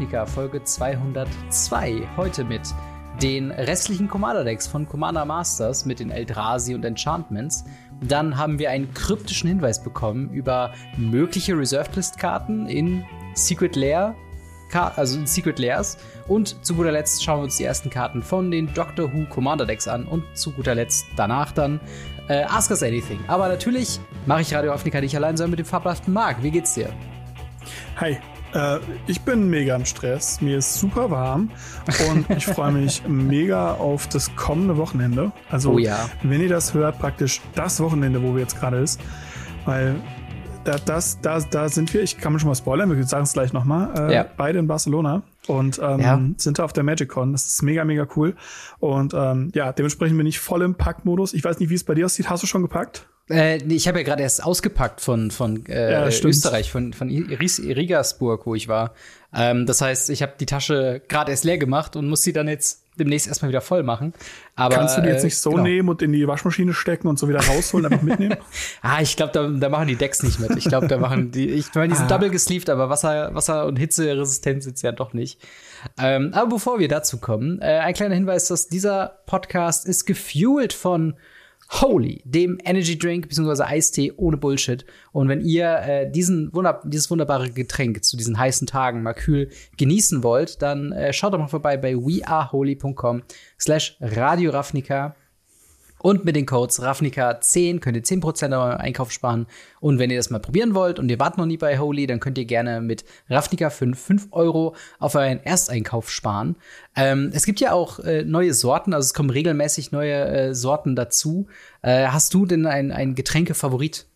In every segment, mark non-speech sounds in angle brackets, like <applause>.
Ravnica Folge 202. Heute mit den restlichen Commander-Decks von Commander Masters mit den Eldrazi und Enchantments. Dann haben wir einen kryptischen Hinweis bekommen über mögliche Reserved List-Karten in Secret Lair, also in Secret Lairs. Und zu guter Letzt schauen wir uns die ersten Karten von den Doctor Who Commander Decks an. Und zu guter Letzt danach dann äh, Ask Us Anything. Aber natürlich mache ich Radio Afrika nicht allein, sondern mit dem fabelhaften Marc. Wie geht's dir? Hi, äh, ich bin mega im Stress. Mir ist super warm und ich freue mich <laughs> mega auf das kommende Wochenende. Also, Oh ja. wenn ihr das hört, praktisch das Wochenende, wo wir jetzt gerade ist, weil da, das, da, da sind wir, ich kann mir schon mal spoilern, wir sagen es gleich nochmal, äh, Ja. beide in Barcelona und ähm, Ja. sind da auf der MagicCon. Das ist mega, mega cool. Und ähm, ja, dementsprechend bin ich voll im Packmodus. Ich weiß nicht, wie es bei dir aussieht. Hast du schon gepackt? Äh, ich habe ja gerade erst ausgepackt von, von äh, Ja. Österreich, von, von Ries- Rigasburg, wo ich war. Ähm, das heißt, ich habe die Tasche gerade erst leer gemacht und muss sie dann jetzt demnächst erstmal wieder voll machen. Aber, Kannst du die jetzt äh, nicht so genau. nehmen und in die Waschmaschine stecken und so wieder rausholen, einfach mitnehmen? <laughs> Ah, ich glaube, da, da machen die Decks nicht mit. Ich glaube, da machen die, ich meine, die sind Ah. double gesleeved, aber Wasser, Wasser und Hitzeresistent sind sie ja doch nicht. Ähm, aber bevor wir dazu kommen, äh, ein kleiner Hinweis, dass dieser Podcast ist gefuelt von Holy, dem Energy Drink bzw. Eistee ohne Bullshit. Und wenn ihr äh, diesen wunder dieses wunderbare Getränk zu diesen heißen Tagen mal kühl genießen wollt, dann äh, schaut doch mal vorbei bei weareholy.com slash Radio Ravnica. Und mit den Codes RAFNIKA10 könnt ihr 10% an eurem Einkauf sparen. Und wenn ihr das mal probieren wollt und ihr wart noch nie bei Holy, dann könnt ihr gerne mit RAFNIKA5 5 Euro auf euren Ersteinkauf sparen. Ähm, es gibt ja auch äh, neue Sorten, also es kommen regelmäßig neue äh, Sorten dazu. Äh, hast du denn ein, ein Getränkefavorit?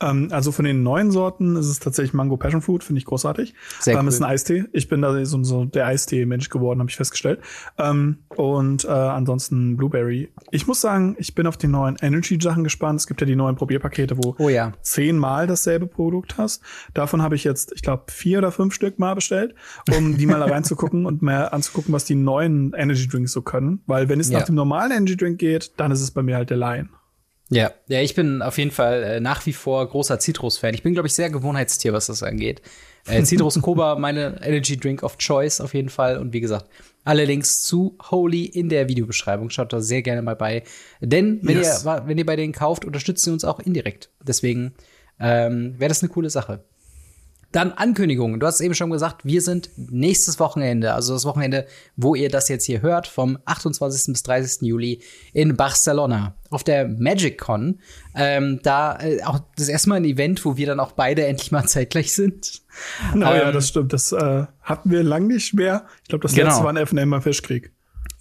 Ähm, also von den neuen Sorten ist es tatsächlich Mango Passion Fruit, finde ich großartig. Sehr ähm, cool. Ist ein Eistee. Ich bin da so, so der Eistee-Mensch geworden, habe ich festgestellt. Ähm, und äh, ansonsten Blueberry. Ich muss sagen, ich bin auf die neuen Energy-Sachen gespannt. Es gibt ja die neuen Probierpakete, wo Oh ja. zehnmal dasselbe Produkt hast. Davon habe ich jetzt, ich glaube, vier oder fünf Stück mal bestellt, um die mal da reinzugucken <laughs> und mehr anzugucken, was die neuen Energy Drinks so können. Weil wenn es Ja. nach dem normalen Energy Drink geht, dann ist es bei mir halt der Lion. Ja, ja, ich bin auf jeden Fall äh, nach wie vor großer Citrus-Fan. Ich bin, glaube ich, sehr Gewohnheitstier, was das angeht. Äh, <laughs> Citrus Koba, meine Energy Drink of Choice auf jeden Fall. Und wie gesagt, alle Links zu Holy in der Videobeschreibung. Schaut da sehr gerne mal bei. Denn wenn, Yes. ihr, wenn ihr bei denen kauft, unterstützen sie uns auch indirekt. Deswegen ähm, wäre das eine coole Sache. Dann Ankündigungen. Du hast eben schon gesagt, wir sind nächstes Wochenende, also das Wochenende, wo ihr das jetzt hier hört, vom 28. bis 30. Juli in Barcelona auf der MagicCon. Ähm, da äh, auch das erste Mal ein Event, wo wir dann auch beide endlich mal <laughs> zeitgleich sind. Oh ja, Ähm, das stimmt. Das äh, hatten wir lang nicht mehr. Ich glaube, das Genau. letzte war ein FNM Fischkrieg.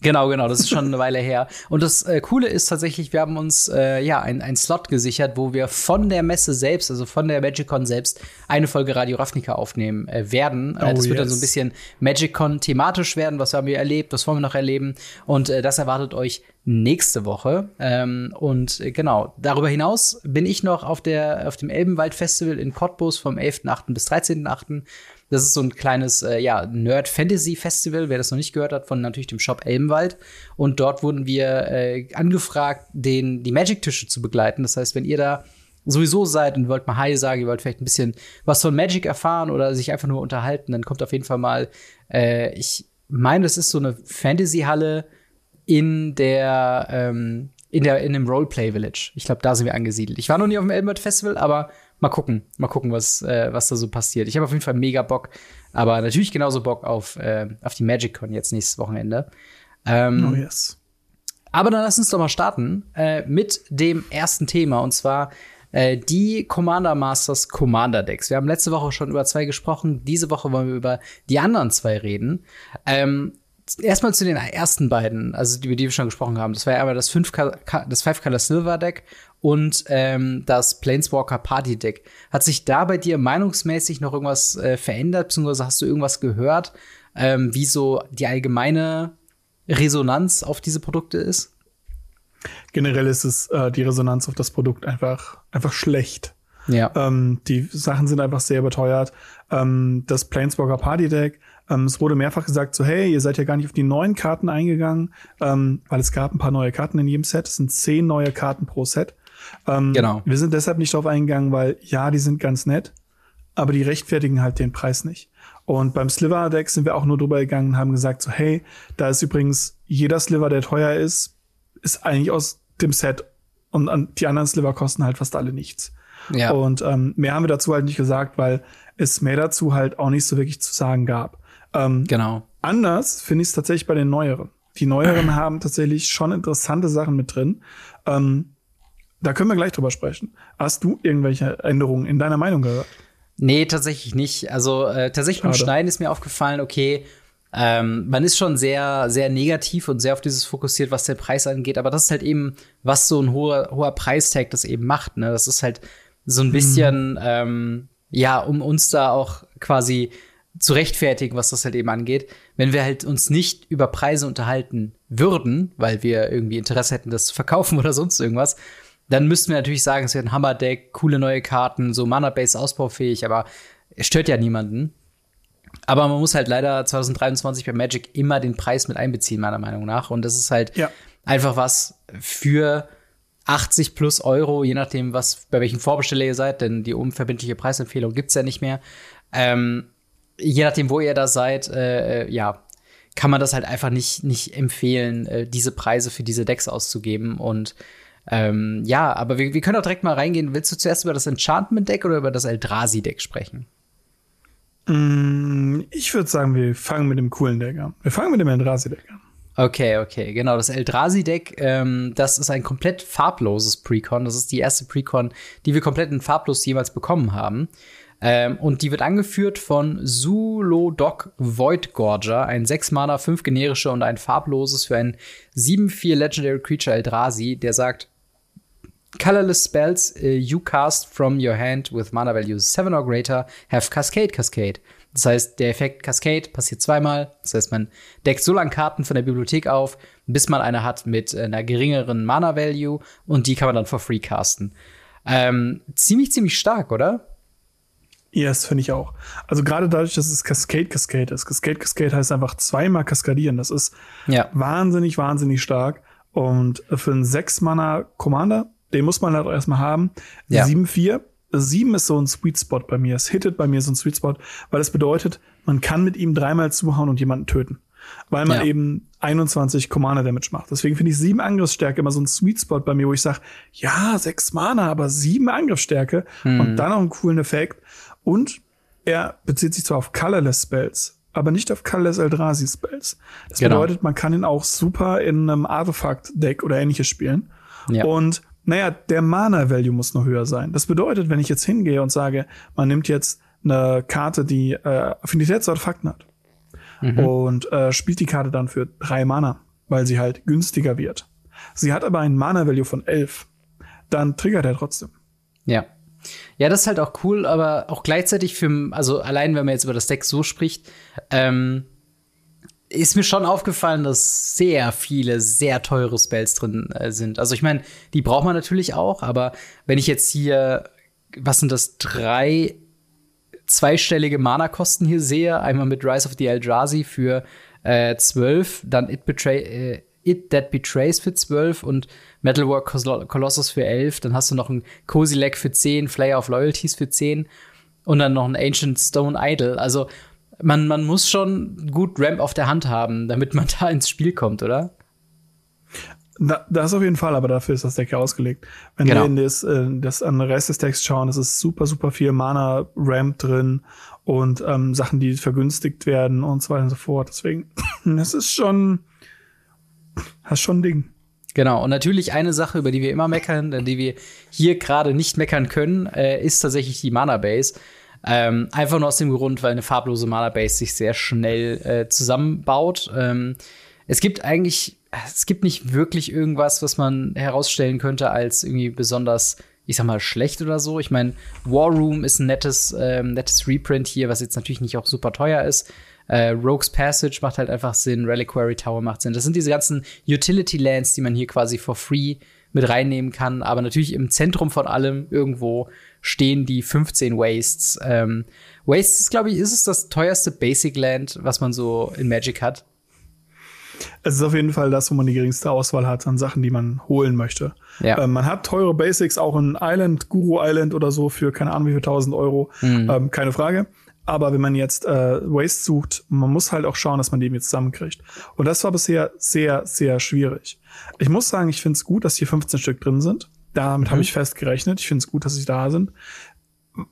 Genau, genau, das ist schon eine Weile her. Und das äh, Coole ist tatsächlich, wir haben uns äh, ja ein, ein Slot gesichert, wo wir von der Messe selbst, also von der MagicCon selbst, eine Folge Radio Ravnica aufnehmen äh, werden. Äh, Oh, das wird dann yes. so ein bisschen MagicCon thematisch werden. Was haben wir erlebt? Was wollen wir noch erleben? Und äh, das erwartet euch nächste Woche. Ähm, und äh, genau, darüber hinaus bin ich noch auf der auf dem Elbenwald Festival in Cottbus vom 11.8. bis 13.8. Das ist so ein kleines äh, ja, Nerd-Fantasy-Festival, wer das noch nicht gehört hat, von natürlich dem Shop Elbenwald. Und dort wurden wir äh, angefragt, den, die Magic-Tische zu begleiten. Das heißt, wenn ihr da sowieso seid und wollt mal Hi sagen, ihr wollt vielleicht ein bisschen was von Magic erfahren oder sich einfach nur unterhalten, dann kommt auf jeden Fall mal, äh, ich meine, das ist so eine Fantasy-Halle in der, ähm, in der, in dem Roleplay Village. Ich glaube, da sind wir angesiedelt. Ich war noch nie auf dem Elbenwald Festival, aber mal gucken, mal gucken, was, äh, was da so passiert. Ich habe auf jeden Fall mega Bock, aber natürlich genauso Bock auf, äh, auf die MagicCon jetzt nächstes Wochenende. Ähm, Oh yes. aber dann lass uns doch mal starten äh, mit dem ersten Thema und zwar äh, die Commander Masters Commander Decks. Wir haben letzte Woche schon über zwei gesprochen. Diese Woche wollen wir über die anderen zwei reden. Ähm, Erstmal zu den ersten beiden, also die, über die wir schon gesprochen haben. Das war ja einmal das 5 das Five Color Silver Deck und ähm, das Planeswalker Party Deck. Hat sich da bei dir meinungsmäßig noch irgendwas äh, verändert, beziehungsweise hast du irgendwas gehört, ähm, wie so die allgemeine Resonanz auf diese Produkte ist? Generell ist es äh, die Resonanz auf das Produkt einfach, einfach schlecht. Ja. Ähm, die Sachen sind einfach sehr überteuert. Ähm, das Planeswalker Party Deck, ähm, es wurde mehrfach gesagt, so hey, ihr seid ja gar nicht auf die neuen Karten eingegangen, ähm, weil es gab ein paar neue Karten in jedem Set. Es sind zehn neue Karten pro Set. Ähm, Genau. Wir sind deshalb nicht drauf eingegangen, weil ja, die sind ganz nett, aber die rechtfertigen halt den Preis nicht. Und beim Sliver-Deck sind wir auch nur drüber gegangen und haben gesagt so, hey, da ist übrigens jeder Sliver, der teuer ist, ist eigentlich aus dem Set und die anderen Sliver kosten halt fast alle nichts. Ja. Und ähm, mehr haben wir dazu halt nicht gesagt, weil es mehr dazu halt auch nicht so wirklich zu sagen gab. Ähm, genau. Anders finde ich es tatsächlich bei den neueren. Die neueren <clears throat> haben tatsächlich schon interessante Sachen mit drin. Ähm, da können wir gleich drüber sprechen. Hast du irgendwelche Änderungen in deiner Meinung gehört? Nee, tatsächlich nicht. Also äh, tatsächlich Schade. beim Schneiden ist mir aufgefallen, okay, ähm, man ist schon sehr, sehr negativ und sehr auf dieses fokussiert, was der Preis angeht, aber das ist halt eben, was so ein hoher, hoher Preistag das eben macht. Ne? Das ist halt so ein bisschen, mhm. ähm, ja, um uns da auch quasi zu rechtfertigen, was das halt eben angeht. Wenn wir halt uns nicht über Preise unterhalten würden, weil wir irgendwie Interesse hätten, das zu verkaufen <laughs> oder sonst irgendwas, dann müssten wir natürlich sagen, es wird ein Hammerdeck, coole neue Karten, so Mana-Base ausbaufähig, aber es stört ja niemanden. Aber man muss halt leider 2023 bei Magic immer den Preis mit einbeziehen, meiner Meinung nach. Und das ist halt ja. einfach was für 80 plus Euro, je nachdem, was, bei welchen Vorbesteller ihr seid, denn die unverbindliche Preisempfehlung gibt's ja nicht mehr. Ähm, je nachdem, wo ihr da seid, äh, äh, ja, kann man das halt einfach nicht, nicht empfehlen, äh, diese Preise für diese Decks auszugeben. Und ähm, ja, aber wir, wir können auch direkt mal reingehen. Willst du zuerst über das Enchantment-Deck oder über das Eldrazi-Deck sprechen? Mm, ich würde sagen, wir fangen mit dem coolen Deck an. Wir fangen mit dem Eldrazi-Deck an. Okay, okay, genau. Das Eldrazi-Deck, ähm, das ist ein komplett farbloses Precon. Das ist die erste Precon, die wir komplett in farblos jemals bekommen haben. Ähm, und die wird angeführt von Zulodok Void Gorger, ein 6 Mana, 5 generische und ein farbloses für ein 7-4 Legendary Creature Eldrazi, der sagt, Colorless spells uh, you cast from your hand with mana values 7 or greater have Cascade Cascade. Das heißt, der Effekt Cascade passiert zweimal. Das heißt, man deckt so lange Karten von der Bibliothek auf, bis man eine hat mit einer geringeren Mana-Value und die kann man dann for free casten. Ähm, ziemlich, ziemlich stark, oder? Ja, yes, finde ich auch. Also gerade dadurch, dass es Cascade Cascade ist. Cascade Cascade heißt einfach zweimal kaskadieren. Das ist ja. wahnsinnig, wahnsinnig stark. Und für einen 6-Mana-Commander, den muss man halt auch erstmal haben. Ja. 7-4 Sieben ist so ein Sweet Spot bei mir. Es hittet bei mir so ein Sweet Spot, weil es bedeutet, man kann mit ihm dreimal zuhauen und jemanden töten. Weil man ja. eben 21 Commander Damage macht. Deswegen finde ich sieben Angriffsstärke immer so ein Sweet Spot bei mir, wo ich sage, ja, sechs Mana, aber sieben Angriffsstärke mhm. und dann noch einen coolen Effekt. Und er bezieht sich zwar auf Colorless Spells, aber nicht auf Colorless Eldrazi Spells. Das genau. bedeutet, man kann ihn auch super in einem Artefakt Deck oder ähnliches spielen. Ja. Und naja, der Mana-Value muss noch höher sein. Das bedeutet, wenn ich jetzt hingehe und sage, man nimmt jetzt eine Karte, die äh, Affinitätsartefakten hat mhm. und äh, spielt die Karte dann für drei Mana, weil sie halt günstiger wird. Sie hat aber einen Mana-Value von elf. Dann triggert er trotzdem. Ja. Ja, das ist halt auch cool, aber auch gleichzeitig für, also allein wenn man jetzt über das Deck so spricht, ähm, ist mir schon aufgefallen, dass sehr viele sehr teure Spells drin äh, sind. Also ich meine, die braucht man natürlich auch, aber wenn ich jetzt hier, was sind das, drei zweistellige Mana-Kosten hier sehe, einmal mit Rise of the Eldrazi für äh, 12, dann It, Betray, äh, It That Betrays für 12 und Metalwork Colossus für 11, dann hast du noch ein Cozy Leg für 10, Flayer of Loyalties für 10 und dann noch ein Ancient Stone Idol. Also man, man muss schon gut Ramp auf der Hand haben, damit man <laughs> da ins Spiel kommt, oder? Na, das auf jeden Fall, aber dafür ist das Deck ja ausgelegt. Wenn genau. wir in das, äh, das an den Rest des Decks schauen, es ist super, super viel Mana-Ramp drin und ähm, Sachen, die vergünstigt werden und so weiter und so fort. Deswegen, <laughs> das ist schon, das ist schon ein Ding. Genau, und natürlich eine Sache, über die wir immer meckern, die wir hier gerade nicht meckern können, äh, ist tatsächlich die Mana-Base. Ähm, einfach nur aus dem Grund, weil eine farblose Mana-Base sich sehr schnell äh, zusammenbaut. Ähm, es gibt eigentlich, es gibt nicht wirklich irgendwas, was man herausstellen könnte als irgendwie besonders, ich sag mal, schlecht oder so. Ich meine, War Room ist ein nettes, ähm, nettes Reprint hier, was jetzt natürlich nicht auch super teuer ist. Äh, Rogue's Passage macht halt einfach Sinn, Reliquary Tower macht Sinn. Das sind diese ganzen Utility Lands, die man hier quasi for free mit reinnehmen kann. Aber natürlich im Zentrum von allem irgendwo stehen die 15 Wastes. Ähm, Wastes, glaube ich, ist es das teuerste Basic Land, was man so in Magic hat. es ist auf jeden Fall das, wo man die geringste Auswahl hat an Sachen, die man holen möchte. Ja. Ähm, man hat teure Basics, auch in Island, Guru Island oder so für keine Ahnung wie viel tausend Euro. Mhm. Ähm, keine Frage. Aber wenn man jetzt äh, Waste sucht, man muss halt auch schauen, dass man die jetzt zusammenkriegt. Und das war bisher sehr, sehr schwierig. Ich muss sagen, ich finde es gut, dass hier 15 Stück drin sind. Damit habe ich fest gerechnet. Ich finde es gut, dass sie da sind.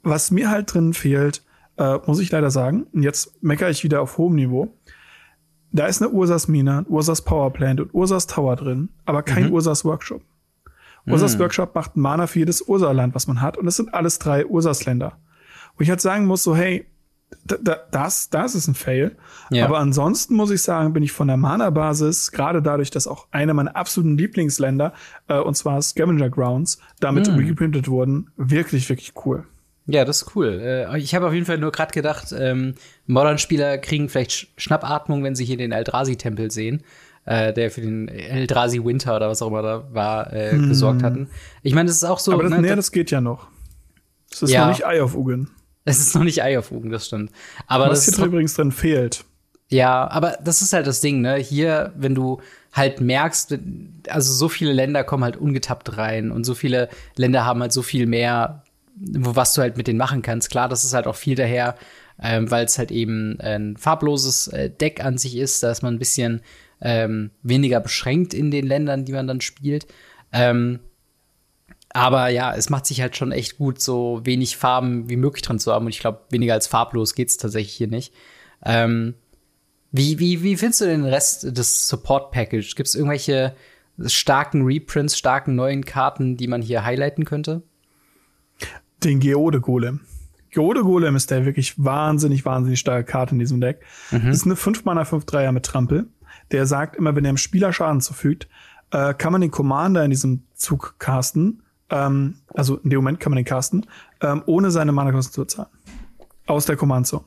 Was mir halt drin fehlt, äh, muss ich leider sagen, und jetzt meckere ich wieder auf hohem Niveau. Da ist eine Ursas Mine, Ursas Power Plant und Ursas Tower drin, aber kein Ursas Workshop. Ursas Workshop macht Mana für jedes Ursa-Land, was man hat, und es sind alles drei Ursas-Länder. Wo ich halt sagen muss, so, hey, da, da, das, das ist ein Fail. Ja. Aber ansonsten muss ich sagen, bin ich von der Mana-Basis, gerade dadurch, dass auch eine meiner absoluten Lieblingsländer, äh, und zwar Scavenger Grounds, damit reprintet wurden, wirklich, wirklich cool. Ja, das ist cool. Äh, Ich habe auf jeden Fall nur gerade gedacht, ähm, Modern-Spieler kriegen vielleicht Sch- Schnappatmung, wenn sie hier den Eldrazi-Tempel sehen, äh, der für den Eldrazi Winter oder was auch immer da war, äh, gesorgt hatten. Ich meine, das ist auch so. Aber das, ne, nee, da- das geht ja noch. Das ist Ja. noch nicht Eye of Ugin. <laughs> es ist noch nicht Ei auf Ugen, das stimmt. Aber Was das hier übrigens drin fehlt. Ja, aber das ist halt das Ding, ne? Hier, wenn du halt merkst, also so viele Länder kommen halt ungetappt rein und so viele Länder haben halt so viel mehr, wo was du halt mit denen machen kannst. Klar, das ist halt auch viel daher, ähm, weil es halt eben ein farbloses äh, Deck an sich ist, da ist man ein bisschen ähm, weniger beschränkt in den Ländern, die man dann spielt. Ähm, aber ja, es macht sich halt schon echt gut, so wenig Farben wie möglich drin zu haben. Und ich glaube, weniger als farblos geht's tatsächlich hier nicht. Ähm, wie, wie, wie findest du den Rest des Support-Package? Gibt es irgendwelche starken Reprints, starken neuen Karten, die man hier highlighten könnte? Den Geode Golem. Geode Golem ist der wirklich wahnsinnig, wahnsinnig starke Karte in diesem Deck. Das ist eine 5 Mana 5 3 mit Trampel. Der sagt immer, wenn er dem Spieler Schaden zufügt, äh, kann man den Commander in diesem Zug casten. Ähm, also in dem Moment kann man den casten, ähm, ohne seine Mana-Kosten zu bezahlen. Aus der Command-Zone.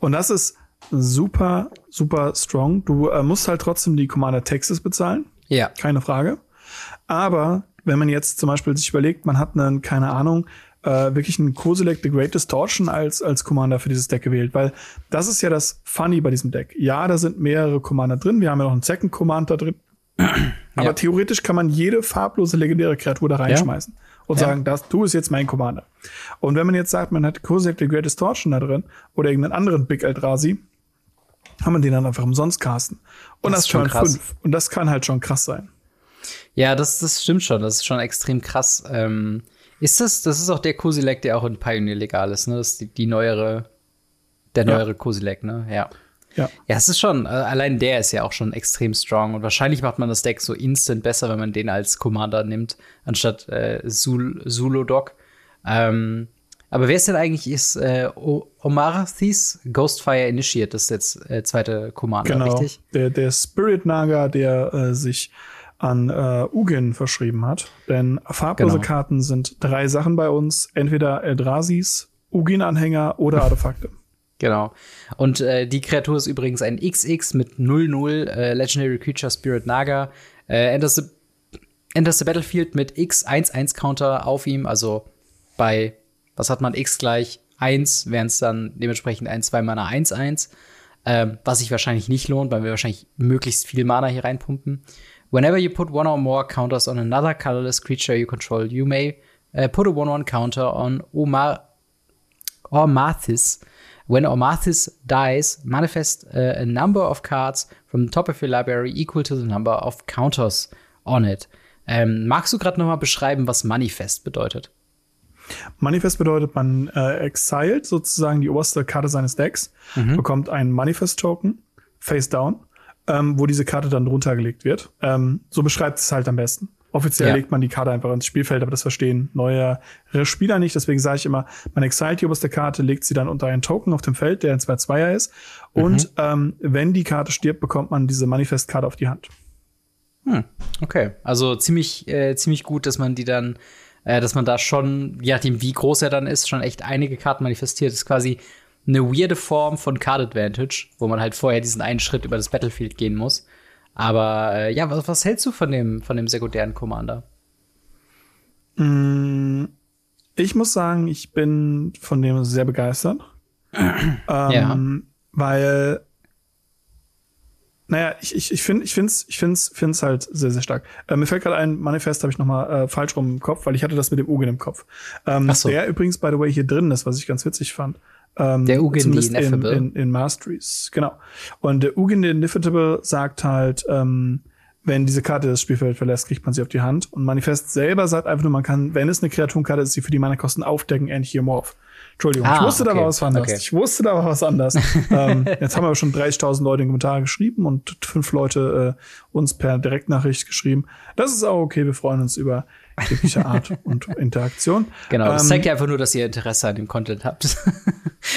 Und das ist super, super strong. Du äh, musst halt trotzdem die Commander Texas bezahlen Ja. keine Frage. Aber wenn man jetzt zum Beispiel sich überlegt, man hat einen, keine Ahnung, äh, wirklich einen Kozilek The Great Distortion als, als Commander für dieses Deck gewählt, weil das ist ja das Funny bei diesem Deck. Ja, da sind mehrere Commander drin, wir haben ja noch einen Second Command da drin. <clears throat> Aber Ja. theoretisch kann man jede farblose legendäre Kreatur da reinschmeißen und Ja. sagen, das, du bist jetzt mein Commander. Und wenn man jetzt sagt, man hat Kozilek The Great Distortion da drin oder irgendeinen anderen Big Eldrazi, kann man den dann einfach umsonst casten. Und Das das, ist schon krass. fünf. Und das kann halt schon krass sein. Ja, das, das stimmt schon. Das ist schon extrem krass. Ähm, ist das, das ist auch der Kosilek, der auch in Pioneer legal ist, ne? Das ist die, die neuere, der Ja. neuere Kosilek, ne? Ja. Ja. Ja, es ist schon, äh, allein der ist ja auch schon extrem strong und wahrscheinlich macht man das Deck so instant besser, wenn man den als Commander nimmt, anstatt äh, Zul Zulodok. Ähm, aber wer ist denn eigentlich, ist äh, Omarathis Ghostfire Initiate, das ist jetzt äh, zweite Commander, Genau. richtig? Der, der Spirit Naga, der äh, sich an äh, Ugin verschrieben hat. Denn farblose Genau. Karten sind drei Sachen bei uns. Entweder Eldrasis, Ugin-Anhänger oder Artefakte. <laughs> Genau. Und äh, die Kreatur ist übrigens ein XX mit 0-0 äh, Legendary Creature Spirit Naga. Äh, enters, the, enters the Battlefield mit X 1-1 Counter auf ihm, also bei, was hat man, X gleich 1, wären es dann dementsprechend ein 2 Mana 1-1. Ähm, was sich wahrscheinlich nicht lohnt, weil wir wahrscheinlich möglichst viel Mana hier reinpumpen. Whenever you put one or more counters on another colorless creature you control, you may uh, put a 1-1 counter on Omar Ormathis. When Ormathis dies, manifest uh, a number of cards from the top of your library equal to the number of counters on it. Ähm, magst du gerade noch mal beschreiben, was Manifest bedeutet? Manifest bedeutet, man äh, exiled sozusagen die oberste Karte seines Decks, bekommt einen Manifest-Token, face down, ähm, wo diese Karte dann drunter gelegt wird. Ähm, so beschreibt es halt am besten. Offiziell Ja. legt man die Karte einfach ins Spielfeld, aber das verstehen neuere Spieler nicht. Deswegen sage ich immer, man exiled die oberste Karte, legt sie dann unter einen Token auf dem Feld, der ein 2-2er ist. Und ähm, wenn die Karte stirbt, bekommt man diese Manifest-Karte auf die Hand. Okay, also ziemlich, äh, ziemlich gut, dass man die dann, äh, dass man da schon, je nachdem wie groß er dann ist, schon echt einige Karten manifestiert. Das ist quasi eine weirde Form von Card Advantage, wo man halt vorher diesen einen Schritt über das Battlefield gehen muss. Aber äh, ja, was, was hältst du von dem, von dem sekundären Commander? Mm, Ich muss sagen, ich bin von dem sehr begeistert. <clears throat> ähm, Ja. Weil naja, ich, ich, ich finde ich find's, ich find's, find's halt sehr, sehr stark. Äh, mir fällt gerade ein, Manifest habe ich noch mal äh, falsch rum im Kopf, weil ich hatte das mit dem Ugin im Kopf. Ähm, so. Der übrigens, by the way, hier drin ist, was ich ganz witzig fand. Ähm, Der Ugin, the in, in, in Masteries, genau. Und der Ugin, the Ineffable, sagt halt, ähm, wenn diese Karte das Spielfeld verlässt, kriegt man sie auf die Hand. Und Manifest selber sagt einfach nur, man kann, wenn es eine Kreaturenkarte ist, sie für die Mana-Kosten aufdecken, ähnlich hier Morph. Entschuldigung, Ah, ich wusste da okay. aber was anderes. Okay. Ich wusste da aber was anderes. <laughs> ähm, jetzt haben aber schon 30.000 Leute in Kommentare geschrieben und fünf Leute äh, uns per Direktnachricht geschrieben. Das ist auch okay, wir freuen uns über jegliche Art <laughs> und Interaktion. Genau, das Ähm, zeigt ja einfach nur, dass ihr Interesse an dem Content habt. <laughs>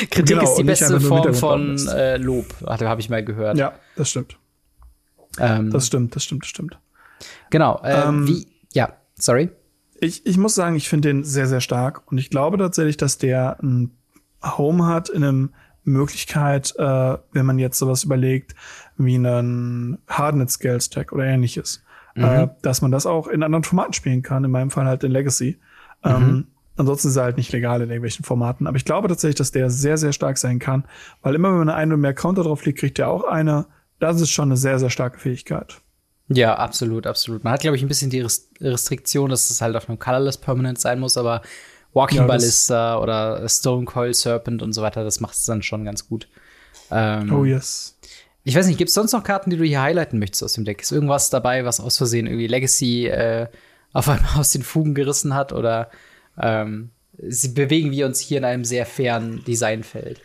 Kritik Genau, ist die beste Form von äh, Lob, habe ich mal gehört. Ja, das stimmt. ähm, Das stimmt, das stimmt, das stimmt. genau. Äh, ähm, wie? Ja, sorry. Ich, ich muss sagen, ich finde den sehr, sehr stark. Und ich glaube tatsächlich, dass der ein Home hat in einem Möglichkeit, äh, wenn man jetzt sowas überlegt, wie einen Hardnet Scale Stack oder ähnliches, äh, dass man das auch in anderen Formaten spielen kann. In meinem Fall halt in Legacy. Ähm, ansonsten ist er halt nicht legal in irgendwelchen Formaten. Aber ich glaube tatsächlich, dass der sehr, sehr stark sein kann, weil immer wenn man einen oder mehr Counter drauf legt, kriegt er auch eine. Das ist schon eine sehr, sehr starke Fähigkeit. Ja, absolut, absolut. Man hat, glaube ich, ein bisschen die Rest Restriktion, dass es halt auf einem Colorless Permanent sein muss, aber Walking Ja, Ballista oder Stone Coil Serpent und so weiter, das macht es dann schon ganz gut. Ähm, Oh yes. Ich weiß nicht, gibt es sonst noch Karten, die du hier highlighten möchtest aus dem Deck? Ist irgendwas dabei, was aus Versehen irgendwie Legacy äh, auf einmal <laughs> aus den Fugen gerissen hat? Oder ähm, bewegen wir uns hier in einem sehr fairen Designfeld?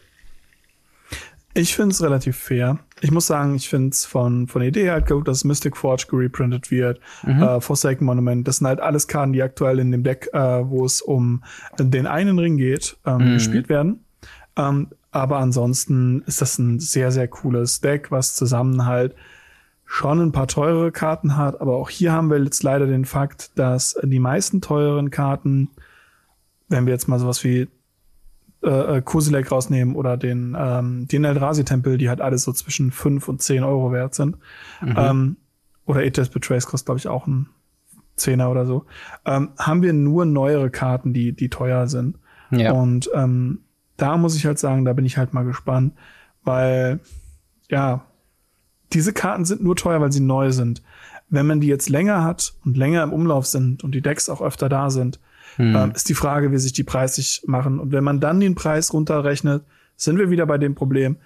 Ich finde es relativ fair. Ich muss sagen, ich finde es von, von der Idee halt gut, dass Mystic Forge gereprintet wird, äh, Forsaken Monument. Das sind halt alles Karten, die aktuell in dem Deck, äh, wo es um den einen Ring geht, ähm, gespielt werden. Ähm, aber ansonsten ist das ein sehr, sehr cooles Deck, was zusammen halt schon ein paar teurere Karten hat. Aber auch hier haben wir jetzt leider den Fakt, dass die meisten teuren Karten, wenn wir jetzt mal sowas wie äh, äh, Kozilek rausnehmen oder den, ähm, den Eldrazi-Tempel, die halt alles so zwischen 5 und 10 Euro wert sind. Ähm, oder Ethos Betrays kostet, glaube ich, auch ein Zehner oder so. Ähm, haben wir nur neuere Karten, die, die teuer sind. Ja. Und ähm, da muss ich halt sagen, da bin ich halt mal gespannt, weil, ja, diese Karten sind nur teuer, weil sie neu sind. Wenn man die jetzt länger hat und länger im Umlauf sind und die Decks auch öfter da sind, ähm, ist die Frage, wie sich die preisig machen. Und wenn man dann den Preis runterrechnet, sind wir wieder bei dem Problem.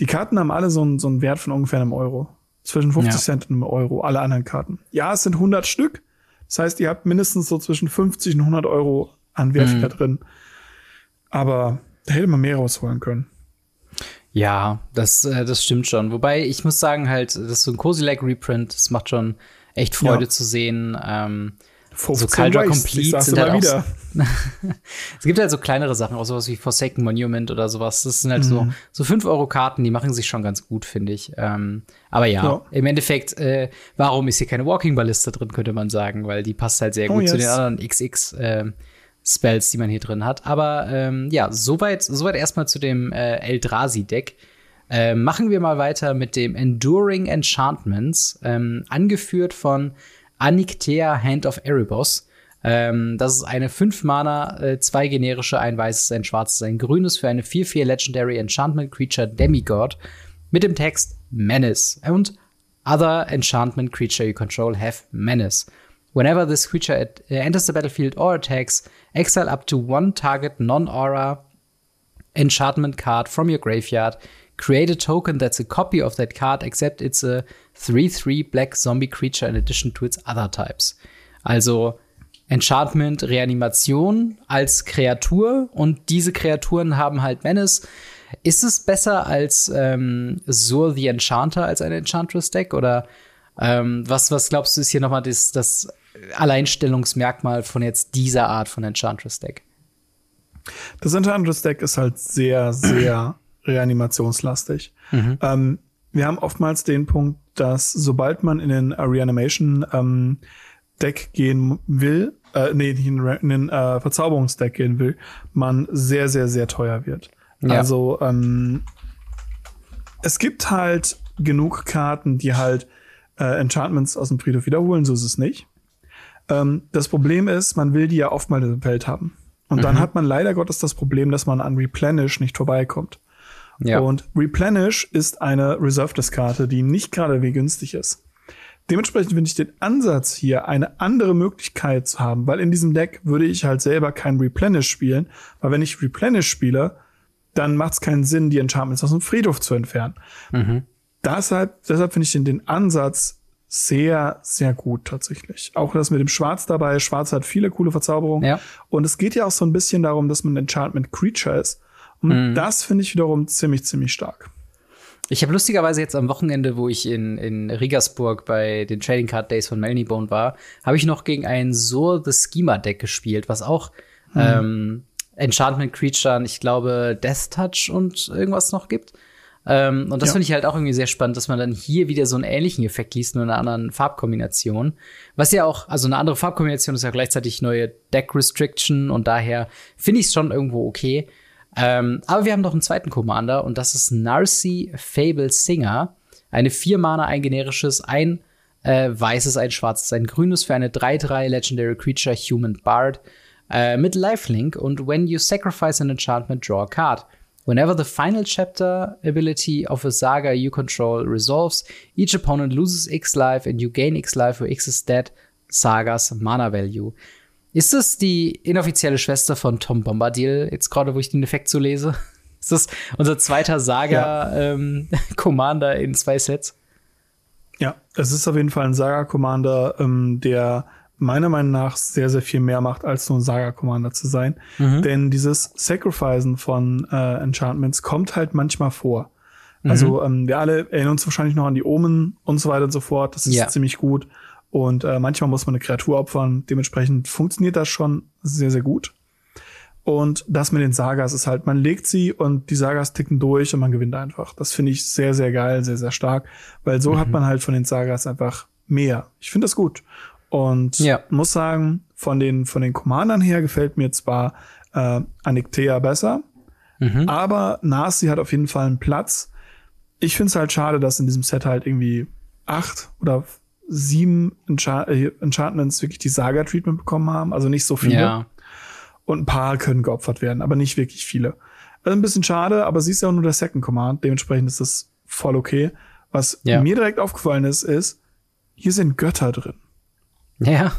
Die Karten haben alle so einen, so einen Wert von ungefähr einem Euro. Zwischen 50 Ja. Cent und einem Euro, alle anderen Karten. Ja, es sind 100 Stück. Das heißt, ihr habt mindestens so zwischen 50 und 100 Euro an Wert Mhm. drin. Aber da hätte man mehr rausholen können. Ja, das, äh, das stimmt schon. Wobei ich muss sagen, halt, das ist so ein Cozy Leg Reprint, das macht schon echt Freude Ja. zu sehen. Ähm, 15 Caldra Waste, Complete sind halt auch wieder. <laughs> es gibt halt so kleinere Sachen, auch sowas wie Forsaken Monument oder sowas. Das sind halt Mhm. so, so 5-Euro-Karten, die machen sich schon ganz gut, finde ich. Ähm, aber ja, Ja. im Endeffekt, äh, warum ist hier keine Walking Ballista drin, könnte man sagen, weil die passt halt sehr Oh, gut zu yes. den anderen XX ähm, Spells, die man hier drin hat. Aber ähm, ja, soweit, soweit erstmal zu dem äh, Eldrazi-Deck. Äh, machen wir mal weiter mit dem Enduring Enchantments, ähm, angeführt von Aniktea Hand of Erebos. Ähm, das ist eine 5 Mana, äh, zwei generische, ein weißes, ein schwarzes, ein grünes für eine 4-4 Legendary Enchantment Creature Demigod mit dem Text Menace und Other Enchantment Creature you control have Menace. Whenever this creature at, uh, enters the battlefield or attacks, exile up to one target non-aura enchantment card from your graveyard. Create a token that's a copy of that card, except it's a 3-3 black zombie creature in addition to its other types. Also Enchantment, Reanimation als Kreatur und diese Kreaturen haben halt Menace. Ist es besser als ähm, Sur the Enchanter als ein Enchantress-Deck? Oder ähm, was, was glaubst du, ist hier nochmal das, das Alleinstellungsmerkmal von jetzt dieser Art von Enchantress-Deck? Das Enchantress-Deck ist halt sehr, sehr <clears throat> reanimationslastig. Ähm, wir haben oftmals den Punkt, dass sobald man in den äh, Reanimation ähm, Deck gehen will, äh, nee, in, in den äh, Verzauberungsdeck gehen will, man sehr, sehr, sehr teuer wird. Ja. Also ähm, es gibt halt genug Karten, die halt äh, Enchantments aus dem Friedhof wiederholen, so ist es nicht. Ähm, das Problem ist, man will die ja oftmals im Feld haben. Und dann hat man leider Gottes das Problem, dass man an Replenish nicht vorbeikommt. Ja. Und Replenish ist eine Reserved-Karte, die nicht gerade wie günstig ist. Dementsprechend finde ich den Ansatz hier, eine andere Möglichkeit zu haben, weil in diesem Deck würde ich halt selber kein Replenish spielen, weil wenn ich Replenish spiele, dann macht es keinen Sinn, die Enchantments aus dem Friedhof zu entfernen. Mhm. Deshalb, deshalb finde ich den, den Ansatz sehr, sehr gut tatsächlich. Auch das mit dem Schwarz dabei. Schwarz hat viele coole Verzauberungen. Ja. Und es geht ja auch so ein bisschen darum, dass man ein Enchantment Creature ist. Und mhm. das finde ich wiederum ziemlich, ziemlich stark. Ich habe lustigerweise jetzt am Wochenende, wo ich in, in Rigasburg bei den Trading Card Days von Melnybone war, habe ich noch gegen ein Sur the Schema Deck gespielt, was auch mhm. ähm, Enchantment Creature, ich glaube Death Touch und irgendwas noch gibt. Ähm, und das ja. finde ich halt auch irgendwie sehr spannend, dass man dann hier wieder so einen ähnlichen Effekt liest, nur in einer anderen Farbkombination. Was ja auch, also eine andere Farbkombination ist ja gleichzeitig neue Deck Restriction und daher finde ich es schon irgendwo okay. Ähm, aber wir haben noch einen zweiten Commander und das ist Narcy Fable Singer. Eine vier Mana, ein generisches, ein äh, weißes, ein schwarzes, ein grünes für eine 3-3 Legendary Creature Human Bard äh, mit Lifelink und when you sacrifice an enchantment, draw a card. Whenever the final chapter ability of a saga you control resolves, each opponent loses X life and you gain X life where X is dead Sagas Mana Value. Ist das die inoffizielle Schwester von Tom Bombadil, jetzt gerade, wo ich den Effekt so lese? <laughs> Ist das unser zweiter Saga-Commander ja. ähm, <laughs> in zwei Sets? Ja, es ist auf jeden Fall ein Saga-Commander, ähm, der meiner Meinung nach sehr, sehr viel mehr macht, als nur ein Saga-Commander zu sein. Mhm. Denn dieses Sacrificen von äh, Enchantments kommt halt manchmal vor. Mhm. Also ähm, wir alle erinnern uns wahrscheinlich noch an die Omen und so weiter und so fort. Das ist ja. ziemlich gut. Und äh, manchmal muss man eine Kreatur opfern. Dementsprechend funktioniert das schon sehr, sehr gut. Und das mit den Sagas ist halt, man legt sie und die Sagas ticken durch und man gewinnt einfach. Das finde ich sehr, sehr geil, sehr, sehr stark, weil so mhm. hat man halt von den Sagas einfach mehr. Ich finde das gut. Und ja. muss sagen, von den, von den Commandern her gefällt mir zwar äh, Aniktea besser, mhm. aber Nasi hat auf jeden Fall einen Platz. Ich finde es halt schade, dass in diesem Set halt irgendwie acht oder sieben Enchant äh, Enchantments wirklich die Saga-Treatment bekommen haben. Also nicht so viele. Ja. Und ein paar können geopfert werden, aber nicht wirklich viele. Also ein bisschen schade, aber sie ist ja auch nur der Second Command. Dementsprechend ist das voll okay. Was ja. mir direkt aufgefallen ist, ist, hier sind Götter drin. Ja.